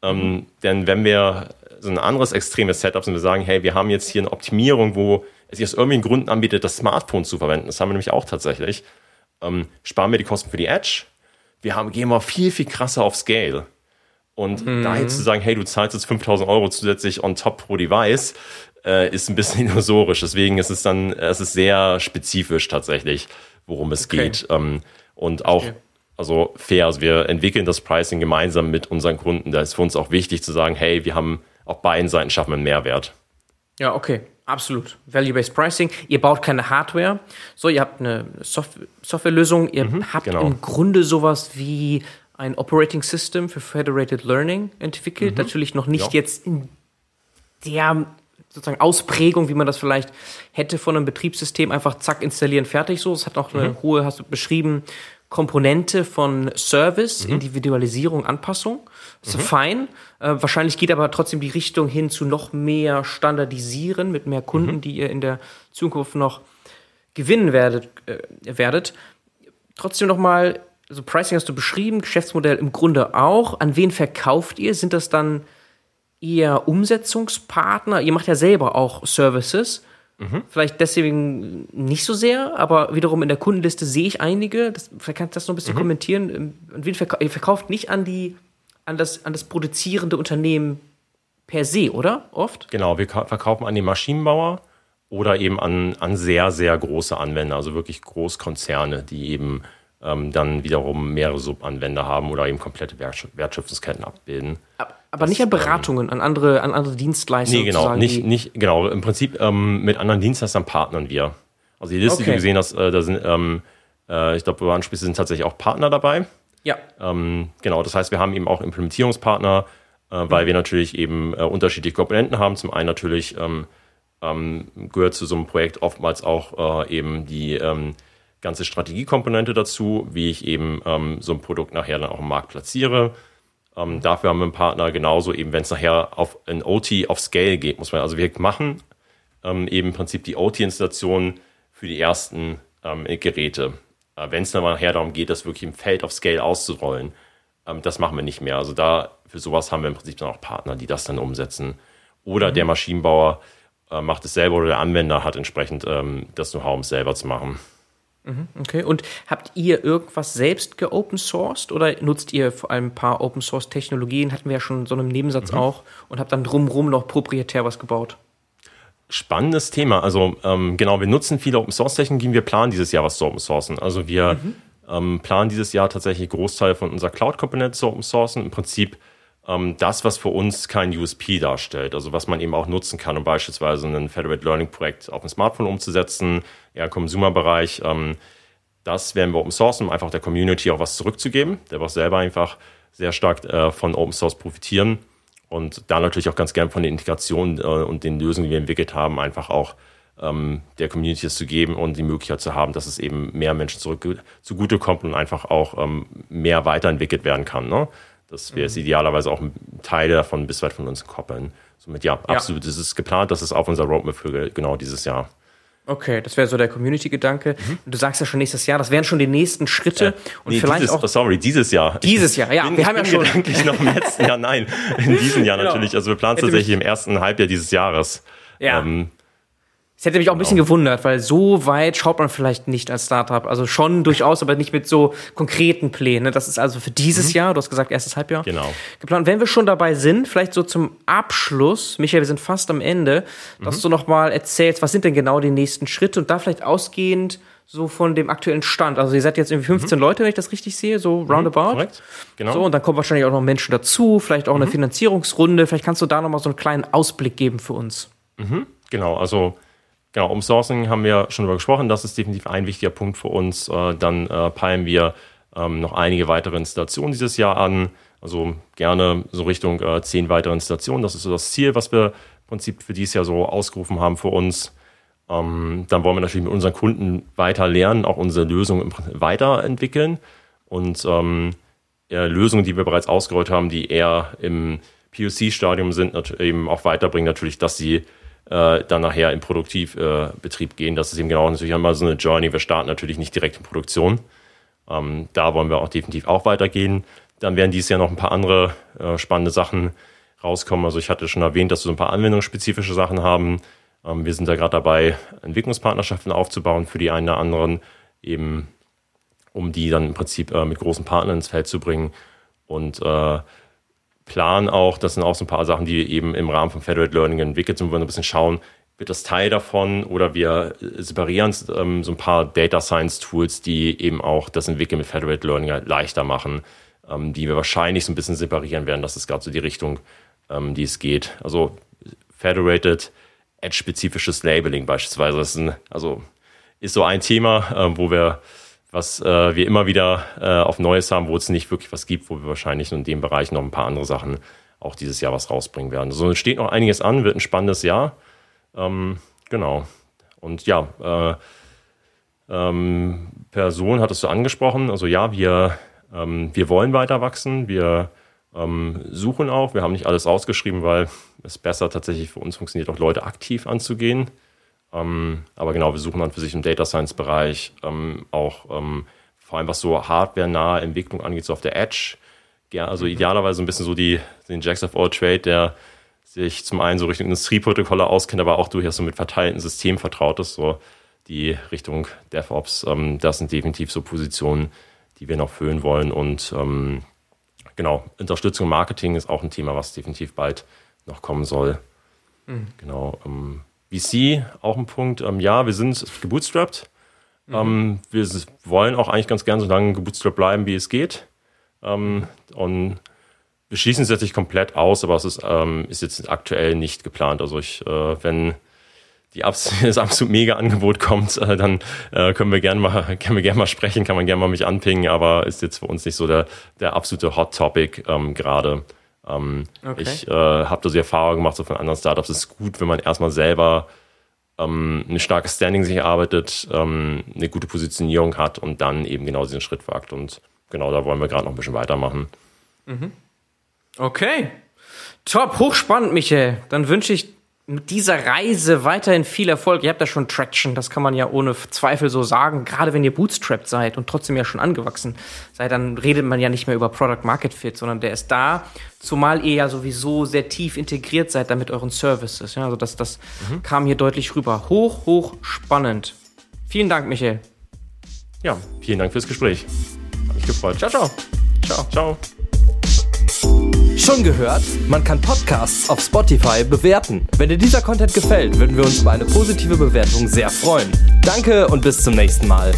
Ähm, denn wenn wir so ein anderes extremes Setup sind, wir sagen, hey, wir haben jetzt hier eine Optimierung, wo es sich aus irgendwelchen Gründen anbietet, das Smartphone zu verwenden. Das haben wir nämlich auch tatsächlich. Ähm, sparen wir die Kosten für die Edge. Wir haben, gehen wir viel, viel krasser auf Scale. Und da jetzt zu sagen, hey, du zahlst jetzt 5000 Euro zusätzlich on top pro Device, äh, ist ein bisschen illusorisch. Deswegen ist es dann, es ist sehr spezifisch tatsächlich, worum es Okay. geht. Ähm, und auch, Okay. also fair, also wir entwickeln das Pricing gemeinsam mit unseren Kunden. Da ist für uns auch wichtig zu sagen, hey, wir haben auf beiden Seiten schaffen wir einen Mehrwert. Ja, okay. Absolut. Value-Based Pricing. Ihr baut keine Hardware. So, ihr habt eine Soft Softwarelösung. Ihr habt genau. im Grunde sowas wie ein Operating System für Federated Learning entwickelt. Natürlich noch nicht Ja. jetzt in der sozusagen Ausprägung, wie man das vielleicht hätte von einem Betriebssystem, einfach zack, installieren, fertig so. Es hat auch eine mhm. hohe, hast du beschrieben, Komponente von Service, mhm. Individualisierung, Anpassung. Ist mhm. fein. Äh, wahrscheinlich geht aber trotzdem die Richtung hin zu noch mehr Standardisieren mit mehr Kunden, mhm. die ihr in der Zukunft noch gewinnen werdet. Äh, werdet. Trotzdem nochmal, also Pricing hast du beschrieben, Geschäftsmodell im Grunde auch. An wen verkauft ihr? Sind das dann eher Umsetzungspartner? Ihr macht ja selber auch Services. Mhm. Vielleicht deswegen nicht so sehr, aber wiederum in der Kundenliste sehe ich einige. Das, vielleicht kannst du das noch ein bisschen mhm. kommentieren. Und wen verkauft, ihr verkauft nicht an die, an das, an das produzierende Unternehmen per se, oder? Oft? Genau, wir verkaufen an die Maschinenbauer oder eben an, an sehr, sehr große Anwender, also wirklich Großkonzerne, die eben ähm, dann wiederum mehrere Subanwender haben oder eben komplette Wertschöpfungsketten abbilden. Aber das, nicht an Beratungen, ähm, an andere, an andere Dienstleister. Nee, genau, nicht, nicht, genau. Im Prinzip ähm, mit anderen Dienstleistern partnern wir. Also die Liste, okay. die du gesehen hast, äh, da sind, ähm, äh, ich glaube, bei sind tatsächlich auch Partner dabei. Ja. Ähm, genau, das heißt, wir haben eben auch Implementierungspartner, äh, weil mhm. wir natürlich eben äh, unterschiedliche Komponenten haben. Zum einen natürlich ähm, ähm, gehört zu so einem Projekt oftmals auch äh, eben die ähm, ganze Strategiekomponente dazu, wie ich eben ähm, so ein Produkt nachher dann auch im Markt platziere. Ähm, dafür haben wir einen Partner genauso, eben wenn es nachher auf ein OT auf Scale geht, muss man, also wir machen eben im Prinzip die OT-Installation für die ersten Geräte. Äh, wenn es dann nachher darum geht, das wirklich im Feld auf Scale auszurollen, ähm, das machen wir nicht mehr. Also da, für sowas haben wir im Prinzip dann auch Partner, die das dann umsetzen. Oder mhm. der Maschinenbauer äh, macht es selber oder der Anwender hat entsprechend ähm, das Know-how, um es selber zu machen. Mhm, okay, und habt ihr irgendwas selbst geopen sourced oder nutzt ihr vor allem ein paar Open Source Technologien? Hatten wir ja schon so einen Nebensatz mhm. auch und habt dann drumherum noch proprietär was gebaut? Spannendes Thema. Also ähm, genau, wir nutzen viele Open Source Technologien. Wir planen dieses Jahr was zu Open Sourcen. Also wir mhm. ähm, planen dieses Jahr tatsächlich Großteil von unserer Cloud-Komponente zu Open Sourcen. Im Prinzip ähm, das, was für uns kein USP darstellt, also was man eben auch nutzen kann, um beispielsweise ein Federated Learning Projekt auf dem Smartphone umzusetzen, eher im Consumer-Bereich. Ähm, das werden wir Open Source, um einfach der Community auch was zurückzugeben, der auch selber einfach sehr stark äh, von Open Source profitieren und da natürlich auch ganz gern von den Integrationen äh, und den Lösungen, die wir entwickelt haben, einfach auch ähm, der Community das zu geben und die Möglichkeit zu haben, dass es eben mehr Menschen zurück zugutekommt und einfach auch ähm, mehr weiterentwickelt werden kann. Ne? dass wir mhm. es idealerweise auch Teile davon bis weit von uns koppeln. Somit ja, absolut. Es ist geplant, das ist auf unserer Roadmap für genau dieses Jahr. Okay, das wäre so der Community-Gedanke. Mhm. Du sagst ja schon nächstes Jahr, das wären schon die nächsten Schritte. Äh, und nee, vielleicht dieses, auch. Sorry, dieses Jahr. Dieses Jahr, ja. Bin, wir haben ja schon. Gedanklich noch im letzten Jahr, nein. In diesem Jahr genau. natürlich. Also wir planen tatsächlich im ersten Halbjahr dieses Jahres. Ja. Ähm, es hätte mich auch ein bisschen genau. gewundert, weil so weit schaut man vielleicht nicht als Startup. Also schon durchaus, aber nicht mit so konkreten Plänen. Das ist also für dieses mhm. Jahr, du hast gesagt, erstes Halbjahr. Genau. Geplant. Wenn wir schon dabei sind, vielleicht so zum Abschluss, Michael, wir sind fast am Ende, mhm. dass du nochmal erzählst, was sind denn genau die nächsten Schritte und da vielleicht ausgehend so von dem aktuellen Stand. Also ihr seid jetzt irgendwie 15 mhm. Leute, wenn ich das richtig sehe, so mhm, roundabout. Korrekt. Genau. So, und dann kommen wahrscheinlich auch noch Menschen dazu, vielleicht auch eine mhm. Finanzierungsrunde. Vielleicht kannst du da nochmal so einen kleinen Ausblick geben für uns. Mhm. Genau, also Genau, um Sourcing haben wir schon darüber gesprochen. Das ist definitiv ein wichtiger Punkt für uns. Äh, dann äh, peilen wir ähm, noch einige weitere Installationen dieses Jahr an. Also gerne so Richtung äh, zehn weitere Installationen. Das ist so das Ziel, was wir im Prinzip für dieses Jahr so ausgerufen haben für uns. Ähm, dann wollen wir natürlich mit unseren Kunden weiter lernen, auch unsere Lösungen weiterentwickeln und ähm, Lösungen, die wir bereits ausgerollt haben, die eher im POC-Stadium sind, eben auch weiterbringen, natürlich, dass sie äh, dann nachher in Produktivbetrieb gehen. Das ist eben genau natürlich einmal so eine Journey. Wir starten natürlich nicht direkt in Produktion. Ähm, da wollen wir auch definitiv auch weitergehen. Dann werden dieses Jahr noch ein paar andere äh, spannende Sachen rauskommen. Also ich hatte schon erwähnt, dass wir so ein paar anwendungsspezifische Sachen haben. Ähm, wir sind da gerade dabei, Entwicklungspartnerschaften aufzubauen für die einen oder anderen, eben um die dann im Prinzip äh, mit großen Partnern ins Feld zu bringen. Und äh, Plan auch, das sind auch so ein paar Sachen, die eben im Rahmen von Federated Learning entwickelt sind, wo wir ein bisschen schauen, wird das Teil davon oder wir separieren ähm, so ein paar Data Science Tools, die eben auch das Entwickeln mit Federated Learning halt leichter machen, ähm, die wir wahrscheinlich so ein bisschen separieren werden. Das ist gerade so die Richtung, ähm, die es geht. Also Federated Edge-spezifisches Labeling beispielsweise, das ist, ein, also, ist so ein Thema, äh, wo wir was äh, wir immer wieder äh, auf Neues haben, wo es nicht wirklich was gibt, wo wir wahrscheinlich in dem Bereich noch ein paar andere Sachen auch dieses Jahr was rausbringen werden. So also, steht noch einiges an, wird ein spannendes Jahr. Ähm, genau. Und ja, äh, ähm, Person hattest du angesprochen. Also ja, wir, ähm, wir wollen weiter wachsen. Wir ähm, suchen auch. Wir haben nicht alles rausgeschrieben, weil es besser tatsächlich für uns funktioniert, auch Leute aktiv anzugehen. Ähm, aber genau, wir suchen dann für sich im Data Science Bereich ähm, auch ähm, vor allem was so hardware-nahe Entwicklung angeht, so auf der Edge. Ja, also mhm. idealerweise ein bisschen so die, den Jacks of All Trade, der sich zum einen so Richtung Industrieprotokolle auskennt, aber auch durchaus so mit verteilten Systemen vertraut ist, so die Richtung DevOps. Ähm, das sind definitiv so Positionen, die wir noch füllen wollen. Und ähm, genau, Unterstützung Marketing ist auch ein Thema, was definitiv bald noch kommen soll. Mhm. Genau. Ähm, VC, auch ein Punkt. Ähm, ja, wir sind gebootstrapped. Mhm. Ähm, wir wollen auch eigentlich ganz gern so lange gebootstrapped bleiben, wie es geht. Ähm, und wir schließen es jetzt nicht komplett aus, aber es ist, ähm, ist jetzt aktuell nicht geplant. Also ich, äh, wenn die Abs das absolut mega Angebot kommt, äh, dann äh, können wir gerne mal, können wir gerne mal sprechen, kann man gerne mal mich anpingen, aber ist jetzt für uns nicht so der, der absolute Hot Topic ähm, gerade. Ähm, okay. Ich äh, habe da so Erfahrungen gemacht so von anderen Startups. Es ist gut, wenn man erstmal selber ähm, ein starkes Standing sich erarbeitet, ähm, eine gute Positionierung hat und dann eben genau diesen Schritt wagt. Und genau da wollen wir gerade noch ein bisschen weitermachen. Mhm. Okay. Top, hochspannend, Michael. Dann wünsche ich mit dieser Reise weiterhin viel Erfolg. Ihr habt da schon Traction, das kann man ja ohne Zweifel so sagen. Gerade wenn ihr bootstrapped seid und trotzdem ja schon angewachsen seid, dann redet man ja nicht mehr über Product Market Fit, sondern der ist da, zumal ihr ja sowieso sehr tief integriert seid da mit euren Services. Ja, also das, das mhm. kam hier deutlich rüber. Hoch, hoch spannend. Vielen Dank, Michael. Ja, vielen Dank fürs Gespräch. Hat mich gefreut. Ciao, ciao. Ciao. Ciao. Schon gehört? Man kann Podcasts auf Spotify bewerten. Wenn dir dieser Content gefällt, würden wir uns über eine positive Bewertung sehr freuen. Danke und bis zum nächsten Mal.